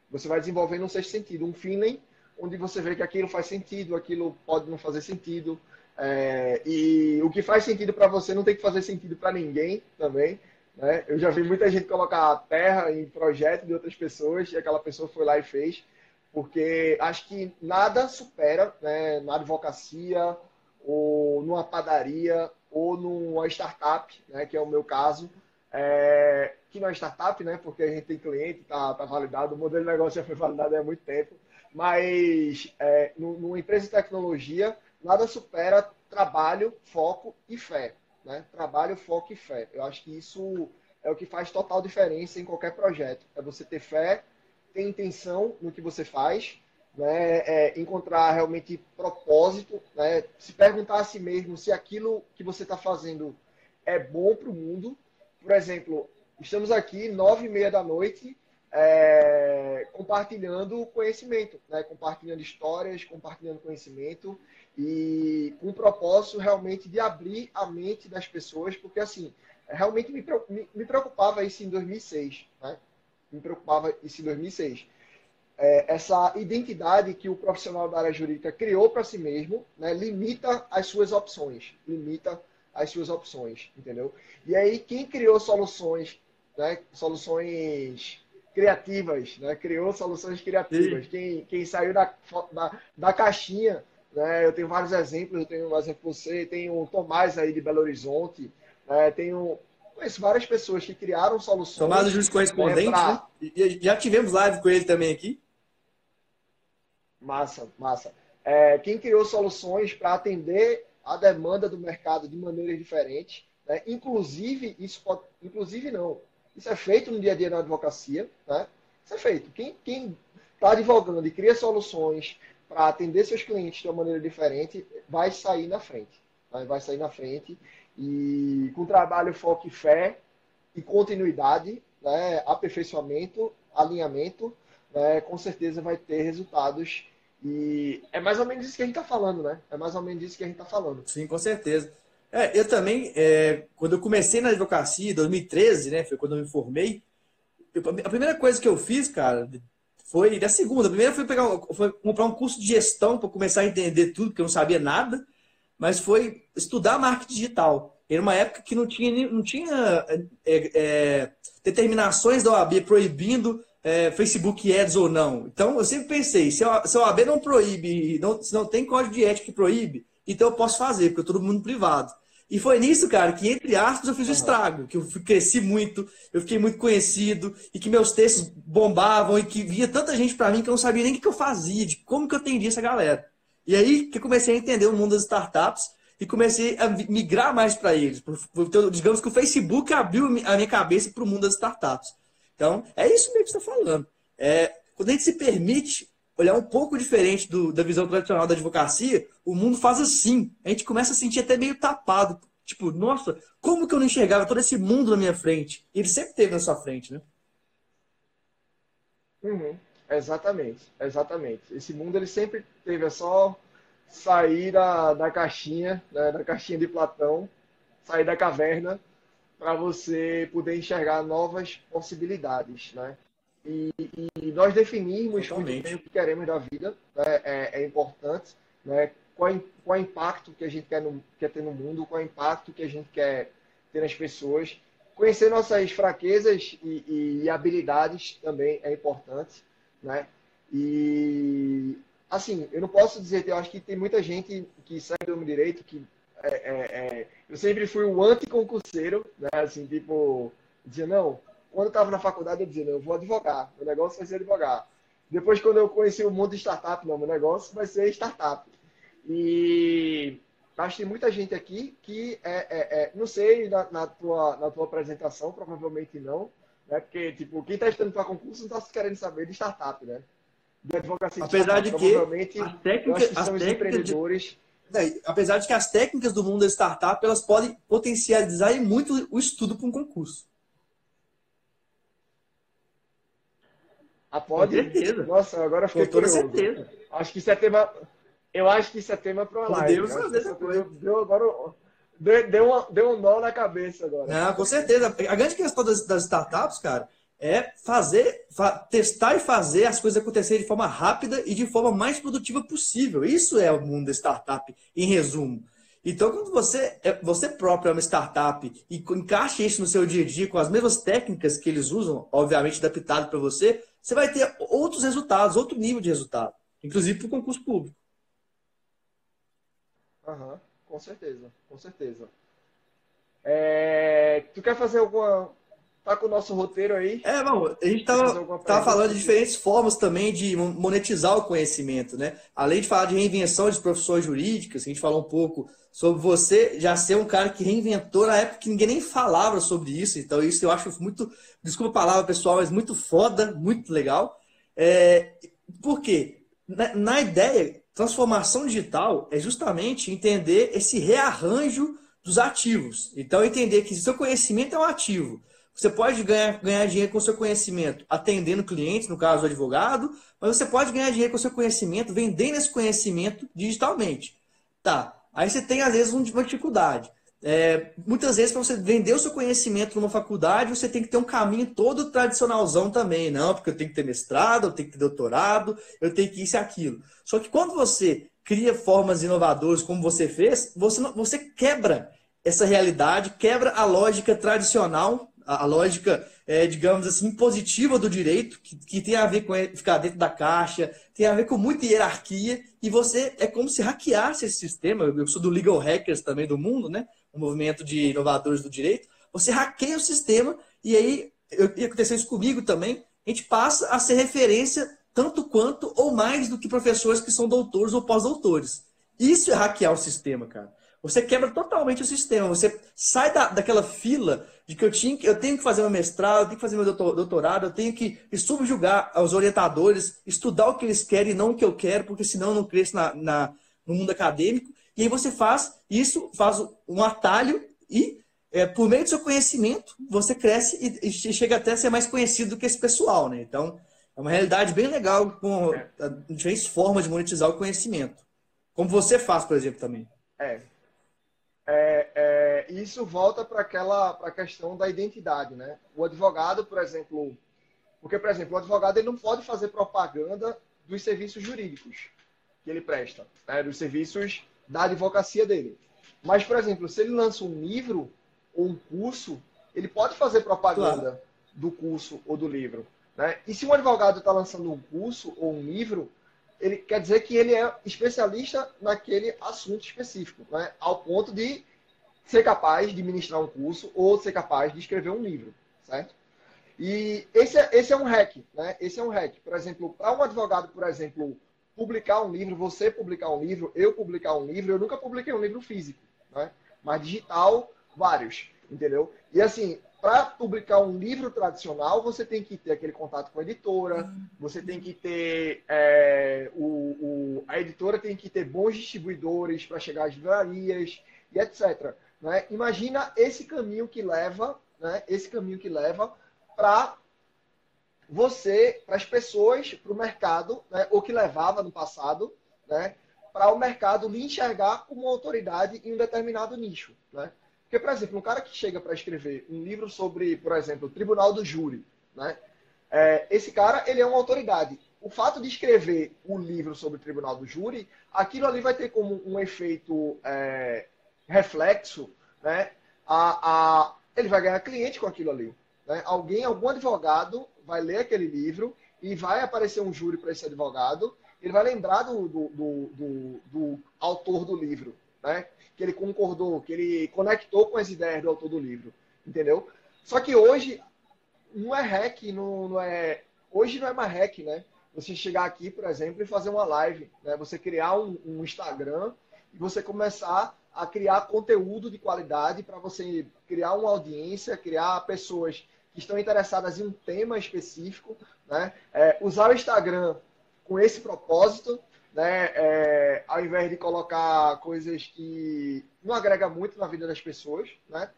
Você vai desenvolvendo um sexto sentido, um feeling, onde você vê que aquilo faz sentido, aquilo pode não fazer sentido. É, e o que faz sentido para você não tem que fazer sentido para ninguém também. Né? Eu já vi muita gente colocar terra em projeto de outras pessoas e aquela pessoa foi lá e fez, porque acho que nada supera né, na advocacia ou numa padaria ou numa startup, né, que é o meu caso, é, que não é startup, né, porque a gente tem cliente, está tá validado, o modelo de negócio já foi validado há muito tempo, mas é, numa empresa de tecnologia, nada supera trabalho, foco e fé. Né? Trabalho, foco e fé. Eu acho que isso é o que faz total diferença em qualquer projeto. É você ter fé, ter intenção no que você faz, né? É encontrar realmente propósito, né? se perguntar a si mesmo se aquilo que você está fazendo é bom para o mundo. Por exemplo, estamos aqui nove e meia da noite é, compartilhando conhecimento, né? compartilhando histórias, compartilhando conhecimento e com o propósito realmente de abrir a mente das pessoas, porque assim, realmente me, me preocupava isso em 2006, né? me preocupava isso em 2006. É, essa identidade que o profissional da área jurídica criou para si mesmo, né, limita as suas opções, limita as suas opções, entendeu? E aí quem criou soluções, né, soluções criativas, né? criou soluções criativas. Quem, quem saiu da, da, da caixinha, né? eu tenho vários exemplos, eu tenho um exemplo você, tem o Tomás aí de Belo Horizonte, né? tenho conheço várias pessoas que criaram soluções. Tomás juiz correspondente, né? pra... já tivemos live com ele também aqui. Massa, massa. É, quem criou soluções para atender a demanda do mercado de maneiras diferentes, né? inclusive isso pode, inclusive não, isso é feito no dia a dia na advocacia, né? Isso é feito. Quem está advogando e cria soluções para atender seus clientes de uma maneira diferente, vai sair na frente. Né? Vai sair na frente. E com trabalho, foco e fé, e continuidade, né? aperfeiçoamento, alinhamento, né? com certeza vai ter resultados. E é mais ou menos isso que a gente está falando, né? É mais ou menos isso que a gente está falando. Sim, com certeza. É, eu também, é, quando eu comecei na advocacia, em 2013, né, foi quando eu me formei, eu, a primeira coisa que eu fiz, cara, foi da segunda. A primeira foi pegar, foi comprar um curso de gestão para começar a entender tudo, porque eu não sabia nada, mas foi estudar marketing digital. Era uma época que não tinha, não tinha é, é, determinações da OAB proibindo é, Facebook Ads ou não. Então, eu sempre pensei, se a, se a OAB não proíbe, não, se não tem código de ética que proíbe, então eu posso fazer, porque eu todo mundo privado. E foi nisso, cara, que entre aspas eu fiz o estrago, que eu cresci muito, eu fiquei muito conhecido e que meus textos bombavam e que via tanta gente para mim que eu não sabia nem o que eu fazia, de como que eu atendia essa galera. E aí que eu comecei a entender o mundo das startups e comecei a migrar mais para eles. Então, digamos que o Facebook abriu a minha cabeça para o mundo das startups. Então, é isso mesmo que você está falando. É, quando a gente se permite olhar um pouco diferente do, da visão tradicional da advocacia, o mundo faz assim. A gente começa a sentir até meio tapado. Tipo, nossa, como que eu não enxergava todo esse mundo na minha frente? E ele sempre teve na sua frente, né? Uhum. Exatamente, exatamente. Esse mundo ele sempre teve, é só sair da, da caixinha, né, da caixinha de Platão, sair da caverna, para você poder enxergar novas possibilidades, né? E, e nós definirmos Totalmente. o que queremos da vida né? é, é, importante, né? Qual, qual é o impacto que a gente quer, no, quer ter no mundo, qual é o impacto que a gente quer ter nas pessoas. Conhecer nossas fraquezas e, e habilidades também é importante, né? E assim, eu não posso dizer, eu acho que tem muita gente que sai do direito que é, é, é, eu sempre fui o anticoncurseiro, né? Assim, tipo, dizia, não, quando eu estava na faculdade, eu dizia, eu vou advogar, meu negócio vai ser advogar. Depois, quando eu conheci o mundo de startup, não, meu negócio vai ser startup. E acho que tem muita gente aqui que, é, é, é não sei, na, na, tua, na tua apresentação, provavelmente não, né? Porque, tipo, quem está estudando para concurso não está querendo saber de startup, né? De advocacia Apesar de, que, provavelmente, as técnicas, que são os empreendedores... De... Apesar de que as técnicas do mundo da startup, elas podem potencializar muito o estudo para um concurso. Ah, pode? Com certeza. Nossa, agora fiquei Com toda curioso. certeza. Acho que isso é tema. Eu acho que isso é tema para uma live. Podemos fazer essa coisa. Deu, agora. Deu, deu, uma, deu um nó na cabeça agora. Não, com certeza. A grande questão das, das startups, cara, é fazer, fa testar e fazer as coisas acontecerem de forma rápida e de forma mais produtiva possível. Isso é o mundo da startup, em resumo. Então, quando você, é, você próprio é uma startup e encaixa isso no seu dia a dia com as mesmas técnicas que eles usam, obviamente adaptado para você, você vai ter outros resultados, outro nível de resultado, inclusive para o concurso público. Aham, com certeza, com certeza. É, tu quer fazer alguma tá com o nosso roteiro aí. É, bom, a gente tava, tava falando de diferentes formas também de monetizar o conhecimento, né? Além de falar de reinvenção de profissões jurídicas, a gente falou um pouco sobre você já ser um cara que reinventou na época que ninguém nem falava sobre isso. Então, isso eu acho muito, desculpa a palavra pessoal, mas muito foda, muito legal. É, por quê? Na, na ideia, transformação digital é justamente entender esse rearranjo dos ativos. Então, entender que seu conhecimento é um ativo. Você pode ganhar, ganhar dinheiro com o seu conhecimento atendendo clientes, no caso o advogado, mas você pode ganhar dinheiro com o seu conhecimento vendendo esse conhecimento digitalmente. Tá. Aí você tem, às vezes, uma dificuldade. É, muitas vezes, para você vender o seu conhecimento numa faculdade, você tem que ter um caminho todo tradicionalzão também. Não, porque eu tenho que ter mestrado, eu tenho que ter doutorado, eu tenho que isso e aquilo. Só que quando você cria formas inovadoras, como você fez, você, você quebra essa realidade, quebra a lógica tradicional a, lógica, é, digamos assim, positiva do direito, que, que tem a ver com ficar dentro da caixa, tem a ver com muita hierarquia, e você é como se hackeasse esse sistema. Eu sou do Legal Hackers também do mundo, né? O movimento de inovadores do direito. Você hackeia o sistema, e aí, e aconteceu isso comigo também, a gente passa a ser referência tanto quanto ou mais do que professores que são doutores ou pós-doutores. Isso é hackear o sistema, cara. Você quebra totalmente o sistema. Você sai da, daquela fila de que eu, tinha, eu tenho que fazer meu mestrado, eu tenho que fazer meu doutorado, eu tenho que subjugar aos orientadores, estudar o que eles querem e não o que eu quero, porque senão eu não cresço na, na, no mundo acadêmico. E aí você faz isso, faz um atalho e, é, por meio do seu conhecimento, você cresce e, e, chega até a ser mais conhecido do que esse pessoal. Né? Então, é uma realidade bem legal com diferentes formas de monetizar o conhecimento. Como você faz, por exemplo, também. É, é, é, isso volta para aquela para a questão da identidade, né? O advogado, por exemplo, porque por exemplo, o advogado ele não pode fazer propaganda dos serviços jurídicos que ele presta, né? dos serviços da advocacia dele. Mas, por exemplo, se ele lança um livro ou um curso, ele pode fazer propaganda claro. do curso ou do livro. Né? E se um advogado está lançando um curso ou um livro, ele quer dizer que ele é especialista naquele assunto específico, né? ao ponto de ser capaz de ministrar um curso ou ser capaz de escrever um livro, certo? E esse é, esse é um hack, né? Esse é um hack. Por exemplo, para um advogado, por exemplo, publicar um livro, você publicar um livro, eu publicar um livro, eu nunca publiquei um livro físico, né? Mas digital, vários, entendeu? E assim, para publicar um livro tradicional, você tem que ter aquele contato com a editora, você tem que ter. É, o, o, a editora tem que ter bons distribuidores para chegar às livrarias e etc. Né? Imagina esse caminho que leva, né? esse caminho que leva para você, para as pessoas, para o mercado, né? ou que levava no passado, né? para o mercado lhe enxergar como autoridade em um determinado nicho. Né? Porque, por exemplo, um cara que chega para escrever um livro sobre, por exemplo, o Tribunal do Júri, né? É, esse cara, ele é uma autoridade. O fato de escrever um livro sobre o Tribunal do Júri, aquilo ali vai ter como um efeito é, reflexo, né? A, a, ele vai ganhar cliente com aquilo ali. Né? Alguém, algum advogado vai ler aquele livro e vai aparecer um júri para esse advogado, ele vai lembrar do, do, do, do, do autor do livro, né? que ele concordou, que ele conectou com as ideias do autor do livro, entendeu? Só que hoje não é hack, não, não é. Hoje não é mais hack, né? Você chegar aqui, por exemplo, e fazer uma live, né? Você criar um, um Instagram e você começar a criar conteúdo de qualidade para você criar uma audiência, criar pessoas que estão interessadas em um tema específico, né? É, usar o Instagram com esse propósito né? É, ao invés de colocar coisas que não agrega muito na vida das pessoas, né?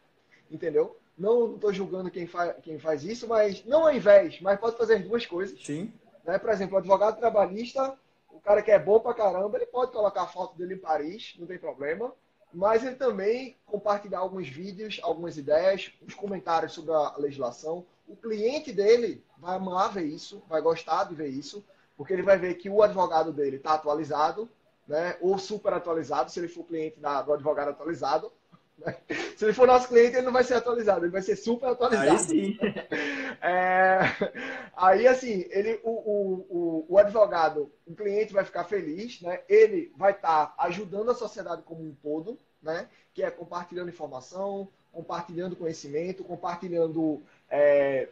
Entendeu? Não estou julgando quem, fa quem faz isso, mas não ao invés, mas pode fazer as duas coisas. Sim. Né? Por exemplo, o advogado trabalhista, o cara que é bom pra caramba, ele pode colocar a foto dele em Paris, não tem problema. Mas ele também compartilhar alguns vídeos, algumas ideias, os comentários sobre a legislação, o cliente dele vai amar ver isso, vai gostar de ver isso, porque ele vai ver que o advogado dele está atualizado, né? ou super atualizado, se ele for cliente da, do advogado atualizado. Né? Se ele for nosso cliente, ele não vai ser atualizado, ele vai ser super atualizado. Aí sim. É, aí, assim, ele, o, o, o, o, advogado, o cliente vai ficar feliz, né? ele vai estar tá ajudando a sociedade como um todo, né? que é compartilhando informação, compartilhando conhecimento, compartilhando é,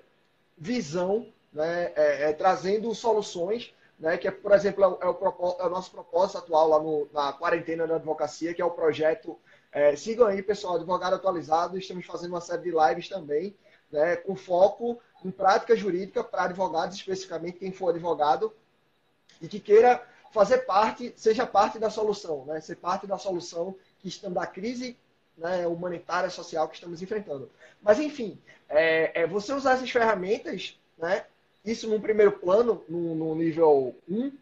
visão, né? É, é, trazendo soluções, né? que é, por exemplo, é o, é o, nosso propósito atual lá no, na quarentena da advocacia, que é o projeto é, sigam aí, pessoal, Advogado Atualizado. Estamos fazendo uma série de lives também, né, com foco em prática jurídica para advogados, especificamente quem for advogado e que queira fazer parte, seja parte da solução, né, ser parte da solução que estamos da crise né, humanitária, social que estamos enfrentando. Mas, enfim, é, é você usar essas ferramentas, né, isso num primeiro plano, no, no nível 1,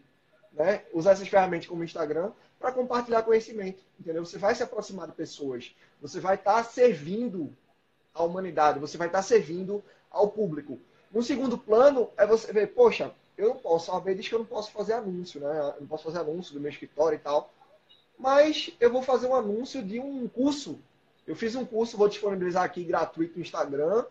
né, usar essas ferramentas como Instagram, para compartilhar conhecimento, entendeu? Você vai se aproximar de pessoas, você vai estar tá servindo a humanidade, você vai estar tá servindo ao público. No segundo plano, é você ver, poxa, eu não posso, a diz que eu não posso fazer anúncio, né? Eu não posso fazer anúncio do meu escritório e tal, mas eu vou fazer um anúncio de um curso. Eu fiz um curso, vou disponibilizar aqui gratuito no Instagram,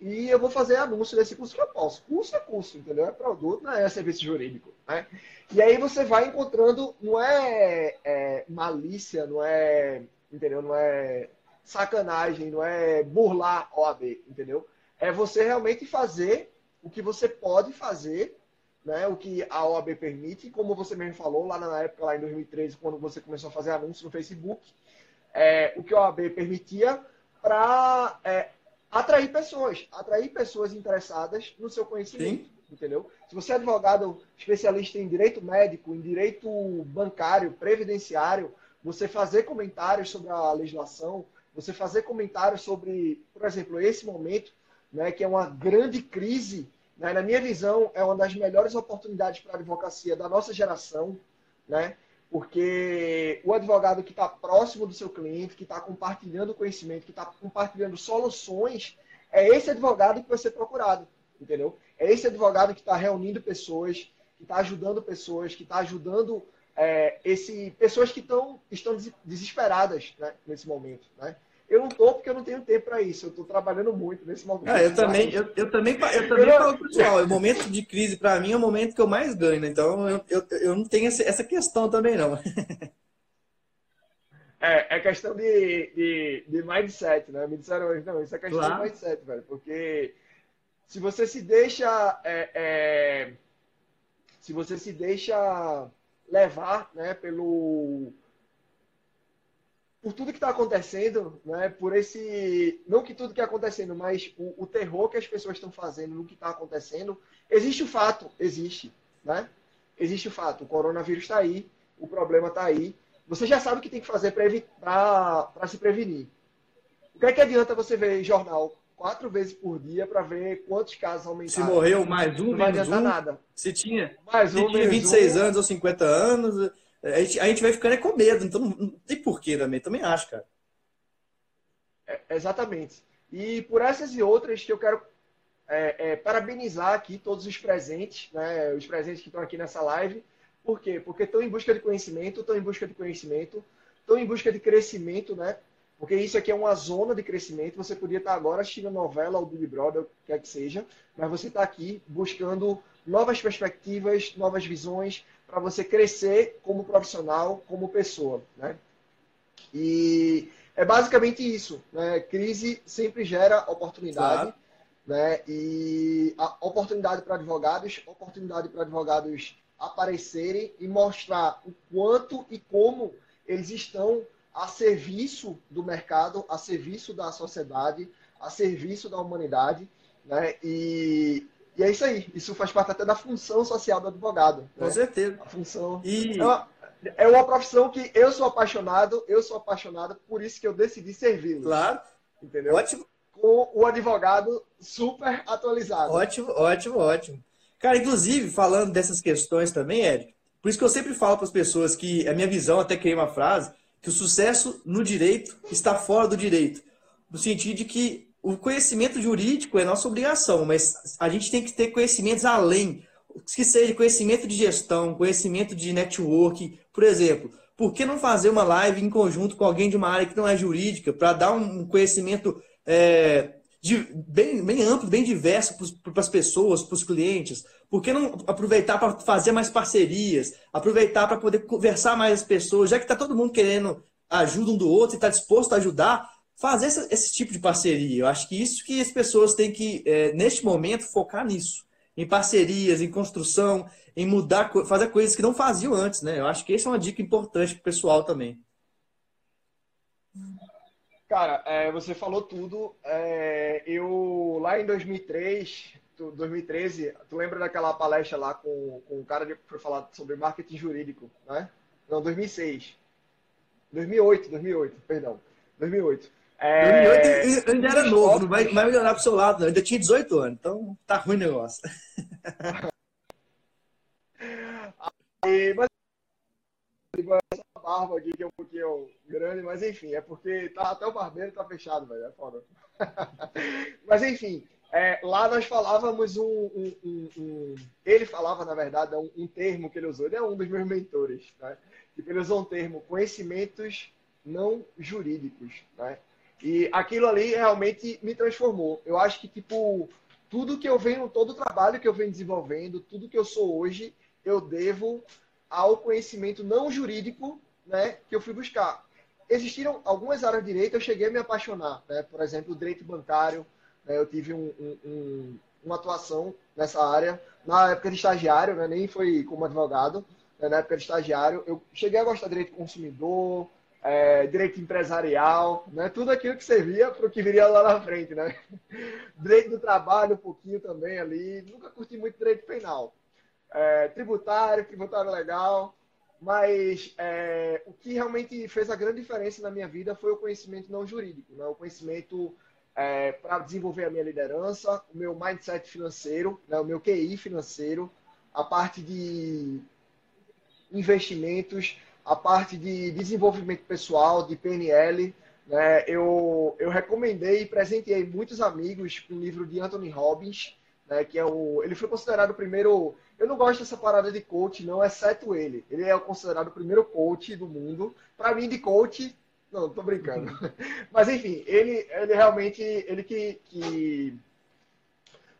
e eu vou fazer anúncio desse curso que eu posso. Curso é curso, entendeu? É produto, não é serviço jurídico. Né? E aí você vai encontrando, não é, é, malícia, não é, entendeu? Não é sacanagem, não é burlar OAB, entendeu? É você realmente fazer o que você pode fazer, né? O que a OAB permite, como você mesmo falou lá na época, lá em 2013, quando você começou a fazer anúncios no Facebook, é, o que a OAB permitia para é, atrair pessoas, atrair pessoas interessadas no seu conhecimento, Sim. entendeu? Se você é advogado especialista em direito médico, em direito bancário, previdenciário, você fazer comentários sobre a legislação, você fazer comentários sobre, por exemplo, esse momento, né, que é uma grande crise, né, na minha visão, é uma das melhores oportunidades para a advocacia da nossa geração, né? Porque o advogado que está próximo do seu cliente, que está compartilhando conhecimento, que está compartilhando soluções, é esse advogado que vai ser procurado, entendeu? É esse advogado que está reunindo pessoas, que está ajudando pessoas, que está ajudando é, esse, pessoas que tão, estão desesperadas né, nesse momento, né? Eu não estou porque eu não tenho tempo para isso. Eu estou trabalhando muito nesse momento. Ah, eu também, eu, eu também, eu também eu falo pessoal, o momento de crise para mim é o momento que eu mais ganho, né? Então eu, eu, eu não tenho essa questão também não. É, é questão de, de, de mindset, né? Me disseram hoje, não, isso é questão claro. de mindset, velho. Porque se você se deixa. É, é, se você se deixa levar né, pelo, por tudo que está acontecendo, né, por esse. Não que tudo que está acontecendo, mas o, o, terror que as pessoas estão fazendo no que está acontecendo. Existe o fato, existe. Né? Existe o fato. O coronavírus está aí, o problema está aí. Você já sabe o que tem que fazer para se prevenir. O que é que adianta você ver jornal quatro vezes por dia para ver quantos casos aumentaram? Se morreu mais um, não menos um, nada. Se tinha, mais um, se tinha 26 um. anos ou 50 anos, a gente, a gente vai ficando é com medo, então não, tem porquê também, também acho, cara. É, exatamente. E por essas e outras que eu quero é, é, parabenizar aqui todos os presentes, né, os presentes que estão aqui nessa live. Por quê? Porque estão em busca de conhecimento, estão em busca de conhecimento, estão em busca de crescimento, né? Porque isso aqui é uma zona de crescimento. Você podia estar agora assistindo novela ou Big Brother, o que quer que seja, mas você está aqui buscando novas perspectivas, novas visões, para você crescer como profissional, como pessoa, né? E é basicamente isso, né? Crise sempre gera oportunidade, claro. né? E oportunidade para advogados, oportunidade para advogados aparecerem e mostrar o quanto e como eles estão a serviço do mercado, a serviço da sociedade, a serviço da humanidade, né? E e é isso aí. Isso faz parte até da função social do advogado. Com né? certeza. A função. E... É, uma, é uma profissão que eu sou apaixonado, eu sou apaixonado, por isso que eu decidi servi-lo. Claro. Entendeu? Ótimo. Com o advogado super atualizado. Ótimo, ótimo, ótimo. Cara, inclusive, falando dessas questões também, Érico, por isso que eu sempre falo para as pessoas que a minha visão, até criei uma frase, que o sucesso no direito está fora do direito. No sentido de que o conhecimento jurídico é nossa obrigação, mas a gente tem que ter conhecimentos além, que seja conhecimento de gestão, conhecimento de network, por exemplo. Por que não fazer uma live em conjunto com alguém de uma área que não é jurídica, para dar um conhecimento é, de, bem, bem amplo, bem diverso para as pessoas, para os clientes? Por que não aproveitar para fazer mais parcerias? Aproveitar para poder conversar mais as pessoas, já que está todo mundo querendo ajuda um do outro e está disposto a ajudar, fazer esse, esse, tipo de parceria. Eu acho que isso que as pessoas têm que, é, neste momento, focar nisso. Em parcerias, em construção, em mudar, fazer coisas que não faziam antes, né? Eu acho que essa é uma dica importante para o pessoal também. Cara, é, você falou tudo. É, eu, lá em 2003, 2013, tu lembra daquela palestra lá com, com o cara que foi falar sobre marketing jurídico, né? Não, 2006. 2008, 2008, perdão. 2008. É... 2008 eu ainda era novo, não vai, vai melhorar pro seu lado, não. Eu ainda tinha 18 anos, então tá ruim o negócio. Aí, mas essa barba aqui que é um pouquinho grande, mas enfim, é porque tá, até o barbeiro tá fechado, velho, é foda. mas enfim, é, lá nós falávamos um, um, um, um, Ele falava, na verdade, um, termo que ele usou, ele é um dos meus mentores, né? E ele usou um termo, conhecimentos não jurídicos, né? E aquilo ali realmente me transformou. Eu acho que, tipo, tudo que eu venho, todo o trabalho que eu venho desenvolvendo, tudo que eu sou hoje, eu devo ao conhecimento não jurídico né, que eu fui buscar. Existiram algumas áreas de direito, eu cheguei a me apaixonar. Né? Por exemplo, o direito bancário, né? eu tive um, um, uma atuação nessa área. Na época de estagiário, né? nem foi como advogado, né? na época de estagiário, eu cheguei a gostar de direito consumidor, é, direito empresarial, né? tudo aquilo que servia para o que viria lá na frente. Né? Direito do trabalho, um pouquinho também ali. Nunca curti muito direito penal. É, tributário, tributário legal. Mas é, o que realmente fez a grande diferença na minha vida foi o conhecimento não jurídico, né? o conhecimento é, para desenvolver a minha liderança, o meu mindset financeiro, né? o meu QI financeiro, a parte de investimentos, a parte de desenvolvimento pessoal, de PNL. Né? Eu, eu recomendei e presenteei muitos amigos com o livro de Anthony Robbins, né? que é o. Ele foi considerado o primeiro. Eu não gosto dessa parada de coach, não, exceto ele. Ele é considerado o primeiro coach do mundo. Para mim, de coach, não, tô brincando. Mas enfim, ele, ele realmente, ele que, que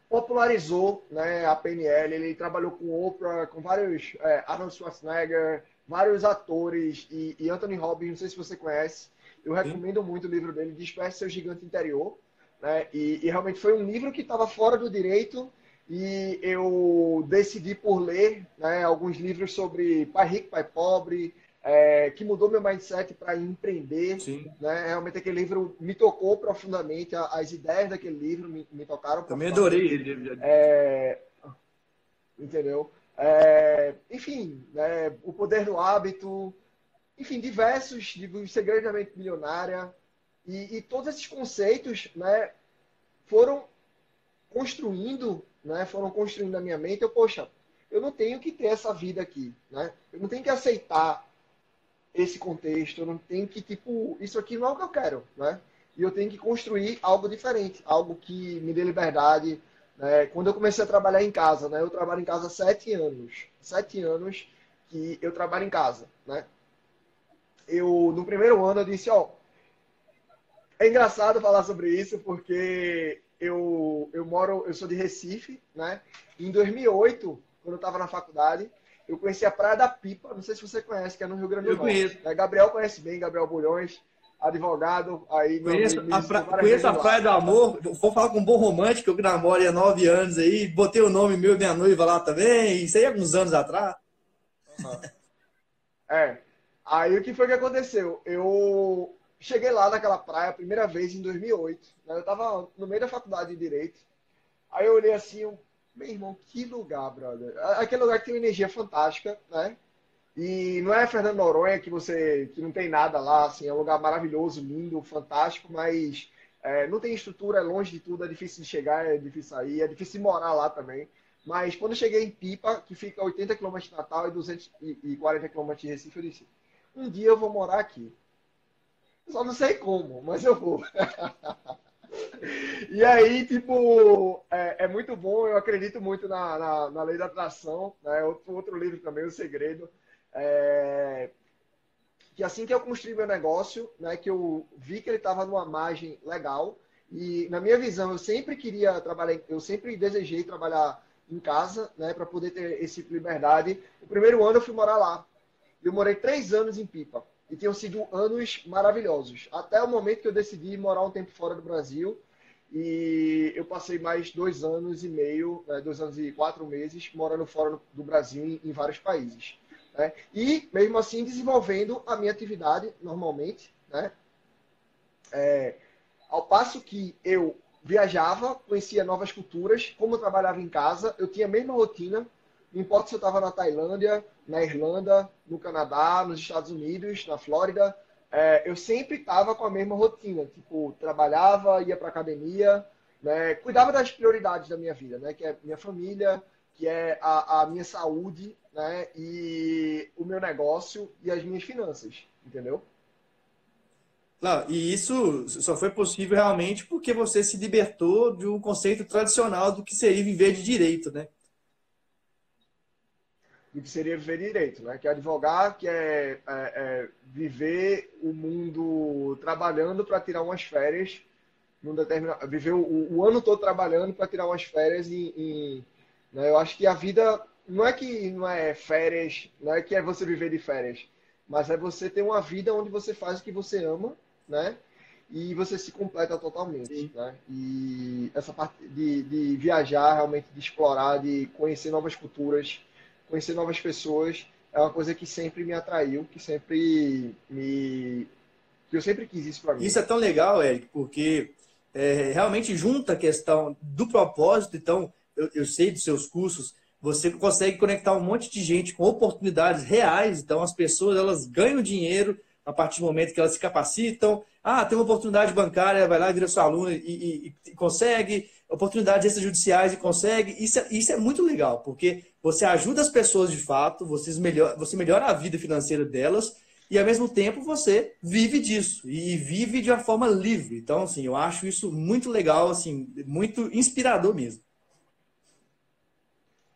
popularizou né, a PNL, ele trabalhou com Oprah, com vários, é, Arnold Schwarzenegger, vários atores e, e, Anthony Robbins, não sei se você conhece, eu recomendo Sim. muito o livro dele, Desperte Seu Gigante Interior, né? E, e realmente foi um livro que estava fora do direito e eu decidi por ler né, alguns livros sobre pai rico, pai pobre, é, que mudou meu mindset para empreender. Sim. Né? Realmente aquele livro me tocou profundamente, as ideias daquele livro me, me tocaram. Também adorei ele. É, entendeu? É, enfim, né, o poder do hábito, enfim, diversos, o segredo da mente milionária. E, e, todos esses conceitos né, foram construindo, né, foram construindo na minha mente. Eu, poxa, eu não tenho que ter essa vida aqui. Né? Eu não tenho que aceitar esse contexto. Eu não tenho que, tipo, isso aqui não é o que eu quero. Né? E eu tenho que construir algo diferente, algo que me dê liberdade, né? Quando eu comecei a trabalhar em casa, né? eu trabalho em casa há sete anos. Sete anos que eu trabalho em casa. Né? Eu, no primeiro ano, eu disse, ó, é engraçado falar sobre isso porque eu, eu moro, eu sou de Recife, né? Em 2008, quando eu estava na faculdade, eu conheci a Praia da Pipa, não sei se você conhece, que é no Rio Grande do Norte. Eu conheço. Gabriel conhece bem, Gabriel Bulhões advogado. Aí conheço a, pra, conheço a Praia do Amor. Vou falar com um bom romântico que namoro há nove anos aí. Botei o nome meu e minha noiva lá também. Isso aí alguns anos atrás. Uhum. É. Aí o que foi que aconteceu? Eu cheguei lá naquela praia a primeira vez em 2008. Né? Eu estava no meio da faculdade de Direito. Aí eu olhei assim, meu irmão, que lugar, brother. Aquele lugar que tem uma energia fantástica, né? E não é Fernando Noronha que você que não tem nada lá, assim, é um lugar maravilhoso, lindo, fantástico, mas é, não tem estrutura, é longe de tudo, é difícil de chegar, é difícil sair, é difícil morar lá também. Mas quando eu cheguei em Pipa, que fica a 80 km de Natal e 240 km de Recife, eu disse: um dia eu vou morar aqui. Só não sei como, mas eu vou. E aí, tipo, é, é, muito bom, eu acredito muito na, na, na lei da atração, né? Outro, outro livro também, O Segredo. É, que assim que eu construí meu negócio, né, que eu vi que ele estava numa margem legal, e na minha visão, eu sempre queria trabalhar, eu sempre desejei trabalhar em casa, né, para poder ter esse tipo de liberdade. O primeiro ano eu fui morar lá. Eu morei três anos em Pipa. E tinham sido anos maravilhosos. Até o momento que eu decidi morar um tempo fora do Brasil. E eu passei mais dois anos e meio, né, dois anos e quatro meses, morando fora do Brasil em vários países. Né? E, mesmo assim, desenvolvendo a minha atividade normalmente. Né? É, ao passo que eu viajava, conhecia novas culturas, como eu trabalhava em casa, eu tinha a mesma rotina, não importa se eu estava na Tailândia, na Irlanda, no Canadá, nos Estados Unidos, na Flórida, é, eu sempre estava com a mesma rotina, tipo, trabalhava, ia para academia, né, cuidava das prioridades da minha vida, né, que é minha família, que é a, a minha saúde, né, e o meu negócio e as minhas finanças, entendeu? Não, e isso só foi possível realmente porque você se libertou de um conceito tradicional do que seria viver de direito, né? Do que seria viver de direito, né? Que é advogar, que é, é, é viver o mundo trabalhando para tirar umas férias, num determinado, viver o, o ano todo trabalhando para tirar umas férias e, e né? Eu acho que a vida não é que não é férias, não é que é você viver de férias, mas é você ter uma vida onde você faz o que você ama né? E você se completa totalmente, né? E essa parte de, de viajar, realmente de explorar, de conhecer novas culturas, conhecer novas pessoas, é uma coisa que sempre me atraiu, que sempre me que eu sempre quis isso para mim. Isso é tão legal, Eric, porque é, realmente junta a questão do propósito. Então, eu, eu, sei dos seus cursos, você consegue conectar um monte de gente com oportunidades reais. Então, as pessoas elas ganham dinheiro a partir do momento que elas se capacitam. Ah, tem uma oportunidade bancária, vai lá, vira sua aluna e, e, e consegue. Oportunidades extrajudiciais e consegue. Isso é, isso é muito legal, porque você ajuda as pessoas de fato, vocês melhor, você melhora a vida financeira delas e, ao mesmo tempo, você vive disso. E vive de uma forma livre. Então, assim, eu acho isso muito legal, assim, muito inspirador mesmo.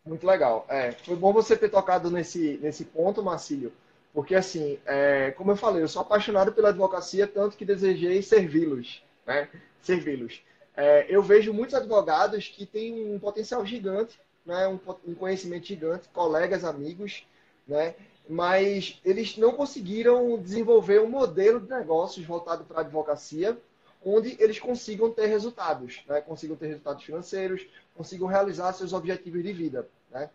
Muito legal. É, foi bom você ter tocado nesse, nesse ponto, Marcílio porque, assim, é, como eu falei, eu sou apaixonado pela advocacia, tanto que desejei servi-los, né? Servi-los. É, eu vejo muitos advogados que têm um potencial gigante, né? um, um conhecimento gigante, colegas, amigos, né? mas eles não conseguiram desenvolver um modelo de negócios voltado para a advocacia, onde eles consigam ter resultados, né? consigam ter resultados financeiros, consigam realizar seus objetivos de vida. Né?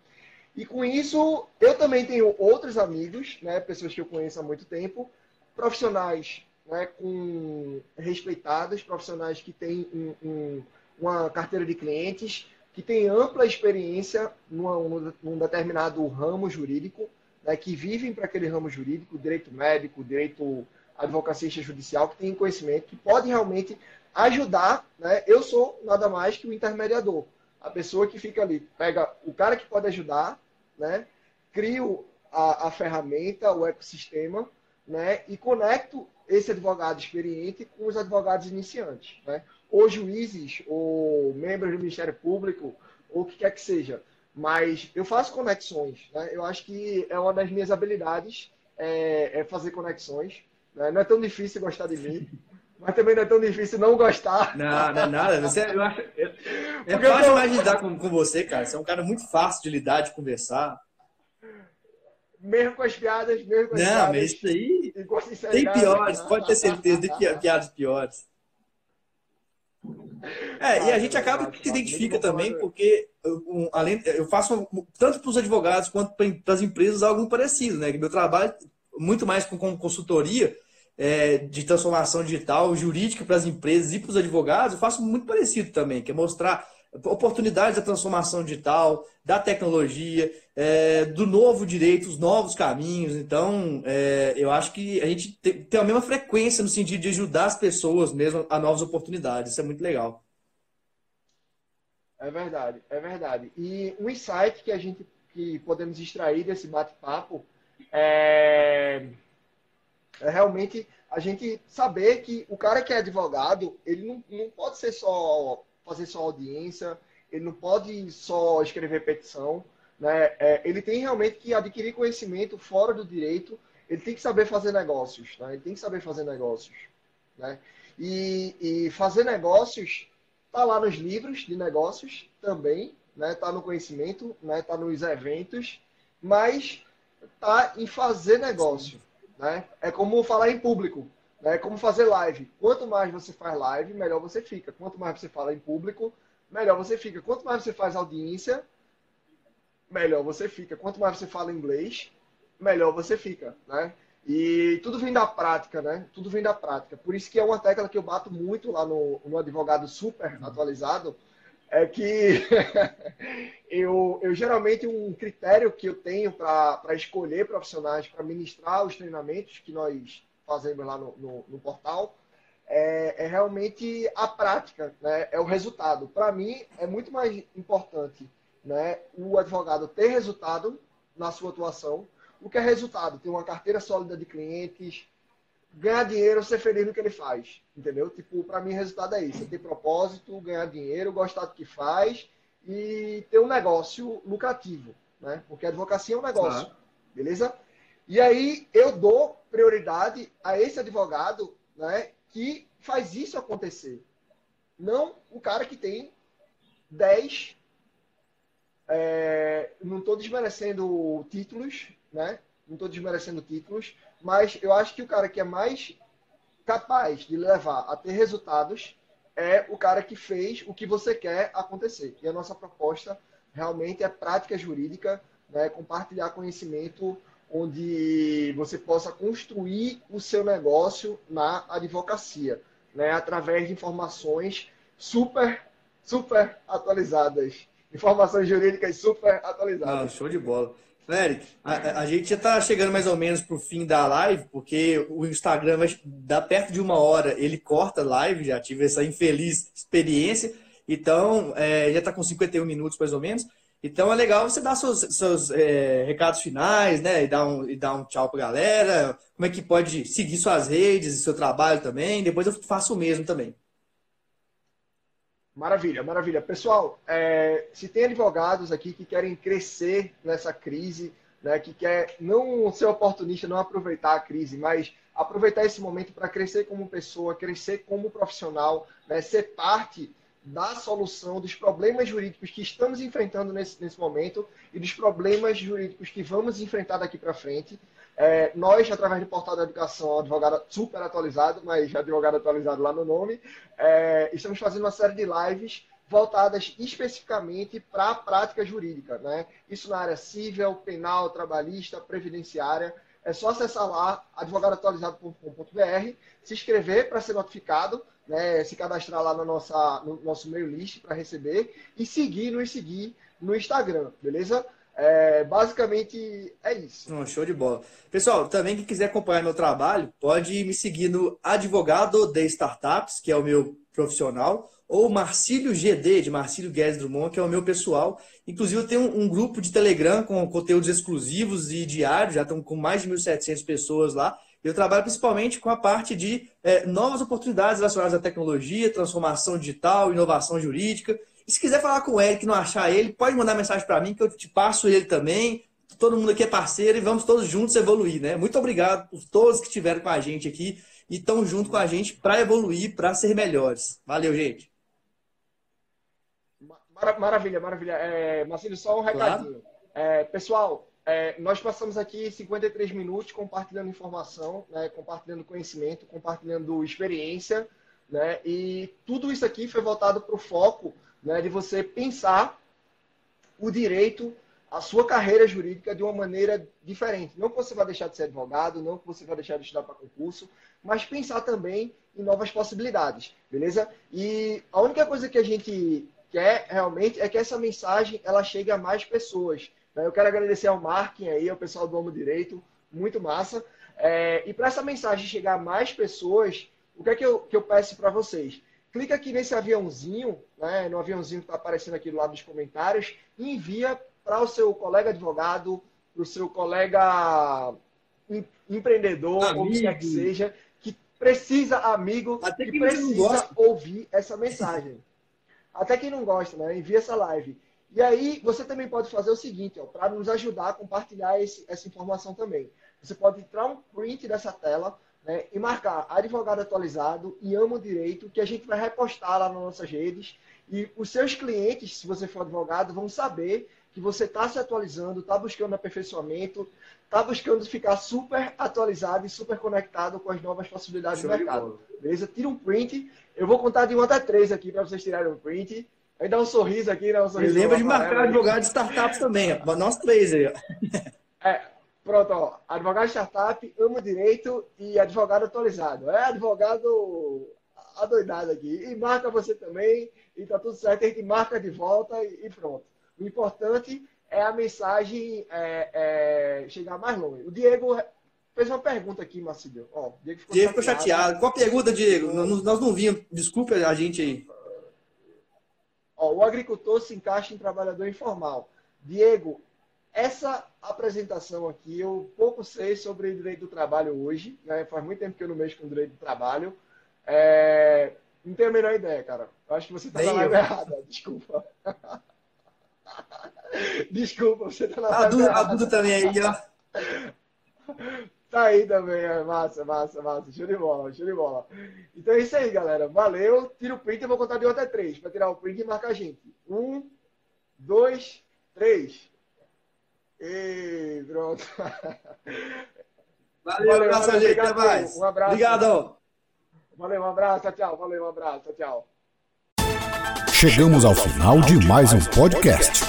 E com isso, eu também tenho outros amigos, né, pessoas que eu conheço há muito tempo, profissionais né, com respeitados, profissionais que têm um, um, uma carteira de clientes, que têm ampla experiência numa, num determinado ramo jurídico, né, que vivem para aquele ramo jurídico, direito médico, direito advocacia judicial, que têm conhecimento, que podem realmente ajudar. Né? Eu sou nada mais que o intermediador a pessoa que fica ali, pega o cara que pode ajudar, né? Crio a, a ferramenta, o ecossistema, né? E conecto esse advogado experiente com os advogados iniciantes, né? Ou juízes, ou membros do Ministério Público, ou o que quer que seja. Mas eu faço conexões, né? Eu acho que é uma das minhas habilidades é, é fazer conexões. Né? Não é tão difícil gostar de mim. Mas também não é tão difícil não gostar. Não, não é nada. Você, eu acho, é, é fácil mais lidar com, com você, cara. Você é um cara muito fácil de lidar, de conversar. Mesmo com as piadas, mesmo com as não, piadas. Não, mas isso aí. Tem piores, pode ter certeza, tem piadas piores. É, e a gente acaba que se identifica também, porque um, além, eu faço tanto para os advogados quanto para as empresas algo parecido, né? Meu trabalho, muito mais com, consultoria, é, de transformação digital jurídica para as empresas e para os advogados, eu faço muito parecido também, que é mostrar oportunidades da transformação digital, da tecnologia, é, do novo direito, os novos caminhos. Então, é, eu acho que a gente tem, tem a mesma frequência no sentido de ajudar as pessoas mesmo a novas oportunidades. Isso é muito legal. É verdade, é verdade. E um insight que a gente que podemos extrair desse bate-papo é É realmente a gente saber que o cara que é advogado, ele não, não pode ser só fazer só audiência, ele não pode só escrever petição, né? É, ele tem realmente que adquirir conhecimento fora do direito, ele tem que saber fazer negócios, né? ele tem que saber fazer negócios. Né? E, e fazer negócios está lá nos livros de negócios também, né? Tá no conhecimento, né? Tá nos eventos, mas tá em fazer negócio, né? É como falar em público, né? É como fazer live. Quanto mais você faz live, melhor você fica. Quanto mais você fala em público, melhor você fica. Quanto mais você faz audiência, melhor você fica. Quanto mais você fala inglês, melhor você fica, né? E tudo vem da prática, né? Tudo vem da prática. Por isso que é uma tecla que eu bato muito lá no, no advogado super atualizado, é que eu, eu geralmente um critério que eu tenho para escolher profissionais para ministrar os treinamentos que nós fazemos lá no, no, no portal é, é, realmente a prática, né? é o resultado. Para mim, é muito mais importante né, o advogado ter resultado na sua atuação o que é resultado? Ter uma carteira sólida de clientes, ganhar dinheiro, ser feliz no que ele faz. Entendeu? Tipo, para mim, o resultado é isso: é ter propósito, ganhar dinheiro, gostar do que faz e ter um negócio lucrativo. Né? Porque a advocacia é um negócio. Claro. Beleza? E aí eu dou prioridade a esse advogado né, que faz isso acontecer. Não o cara que tem 10. É, não estou desmerecendo títulos, né? Não estou desmerecendo títulos, mas eu acho que o cara que é mais capaz de levar a ter resultados é o cara que fez o que você quer acontecer. E a nossa proposta realmente é prática jurídica, né? compartilhar conhecimento onde você possa construir o seu negócio na advocacia, né? através de informações super, super atualizadas. Informações jurídicas super atualizadas. Ah, show de bola. Eric, a, a, gente já está chegando mais ou menos para o fim da live, porque o Instagram vai dar perto de uma hora, ele corta a live, já tive essa infeliz experiência, então é, já está com 51 minutos mais ou menos. Então é legal você dar seus, seus é, recados finais, né? E dar, um, e dar um tchau para a galera. Como é que pode seguir suas redes e seu trabalho também. Depois eu faço o mesmo também. Maravilha, maravilha. Pessoal, é, se tem advogados aqui que querem crescer nessa crise, né, que quer não ser oportunista, não aproveitar a crise, mas aproveitar esse momento para crescer como pessoa, crescer como profissional, né, ser parte da solução dos problemas jurídicos que estamos enfrentando nesse, nesse momento e dos problemas jurídicos que vamos enfrentar daqui para frente. É, nós, através do portal da educação, advogado super atualizado, mas advogado atualizado lá no nome, é, estamos fazendo uma série de lives voltadas especificamente para a prática jurídica. Né? Isso na área civil, penal, trabalhista, previdenciária. É só acessar lá, advogadoatualizado.com.br, se inscrever para ser notificado, né? se cadastrar lá no, nossa, no nosso mail list para receber e seguir, nos seguir no Instagram, beleza? É, basicamente é isso. Oh, show de bola. Pessoal, também quem quiser acompanhar meu trabalho, pode me seguir no Advogado de Startups, que é o meu profissional, ou Marcílio GD, de Marcílio Guedes Drummond, que é o meu pessoal. Inclusive, eu tenho um, um grupo de Telegram com conteúdos exclusivos e diários, já estão com mais de 1.700 pessoas lá. Eu trabalho principalmente com a parte de é, novas oportunidades relacionadas à tecnologia, transformação digital, inovação jurídica. E se quiser falar com o Eric e não achar ele, pode mandar mensagem para mim que eu te passo ele também. Todo mundo aqui é parceiro e vamos todos juntos evoluir, né? Muito obrigado por todos que estiveram com a gente aqui e estão junto com a gente para evoluir, para ser melhores. Valeu, gente. Maravilha, maravilha. É, Marcelo, só um recadinho. Claro. É, pessoal, é, nós passamos aqui 53 minutos compartilhando informação, né, compartilhando conhecimento, compartilhando experiência, né, e tudo isso aqui foi voltado para o foco né, de você pensar o direito, a sua carreira jurídica de uma maneira diferente. Não que você vai deixar de ser advogado, não que você vai deixar de estudar para concurso, mas pensar também em novas possibilidades, beleza? E a única coisa que a gente quer realmente é que essa mensagem ela chegue a mais pessoas. Né? Eu quero agradecer ao Markin aí, ao pessoal do Homo Direito, muito massa. É, e para essa mensagem chegar a mais pessoas, o que é que eu, que eu peço para vocês? Clica aqui nesse aviãozinho, né, no aviãozinho que está aparecendo aqui do lado dos comentários, e envia para o seu colega advogado, para o seu colega empreendedor amigo. ou que quer que seja, que precisa, amigo, Até que, que precisa ouvir essa mensagem. Até quem não gosta, né? Envia essa live. E aí, você também pode fazer o seguinte, para nos ajudar a compartilhar esse, essa informação também. Você pode tirar um print dessa tela né, e marcar advogado atualizado e amo direito, que a gente vai repostar lá nas nossas redes. E os seus clientes, se você for advogado, vão saber que você está se atualizando, está buscando aperfeiçoamento, está buscando ficar super atualizado e super conectado com as novas possibilidades Show do mercado. Beleza? Tira um print. Eu vou contar de 1 até 3 aqui para vocês tirarem um print. Aí dá um sorriso aqui, né? Um sorriso lembra de marcar advogado de startups também. Nós três aí. É, pronto, ó. Advogado de startup, amo direito e advogado atualizado. É advogado adoidado aqui. E marca você também. E tá tudo certo. A gente marca de volta e pronto. O importante é a mensagem é, é, chegar mais longe. O Diego fez uma pergunta aqui, Marcílio. Ó, Diego ficou Diego chateado. chateado. Qual a pergunta, Diego? Nós, nós não vimos. Desculpa a gente aí. Ó, o agricultor se encaixa em trabalhador informal. Diego, essa apresentação aqui, eu pouco sei sobre direito do trabalho hoje. Né? Faz muito tempo que eu não mexo com direito do trabalho. É... Não tenho a menor ideia, cara. Eu acho que você está na live errada. Desculpa. Desculpa, você está na live errada. A Duda também aí, ó. Tá aí também, é massa, massa, massa. Show de bola, show de bola. Então é isso aí, galera. Valeu. Tira o print, eu vou contar de 1 até 3 para tirar o print e marcar a gente. Um, dois, três. E pronto. Valeu, Valeu um abraço, gente. Até mais. Um abraço. Obrigado. Valeu, um abraço. Tchau, Valeu, um abraço. Tchau. Chegamos ao final de mais um podcast.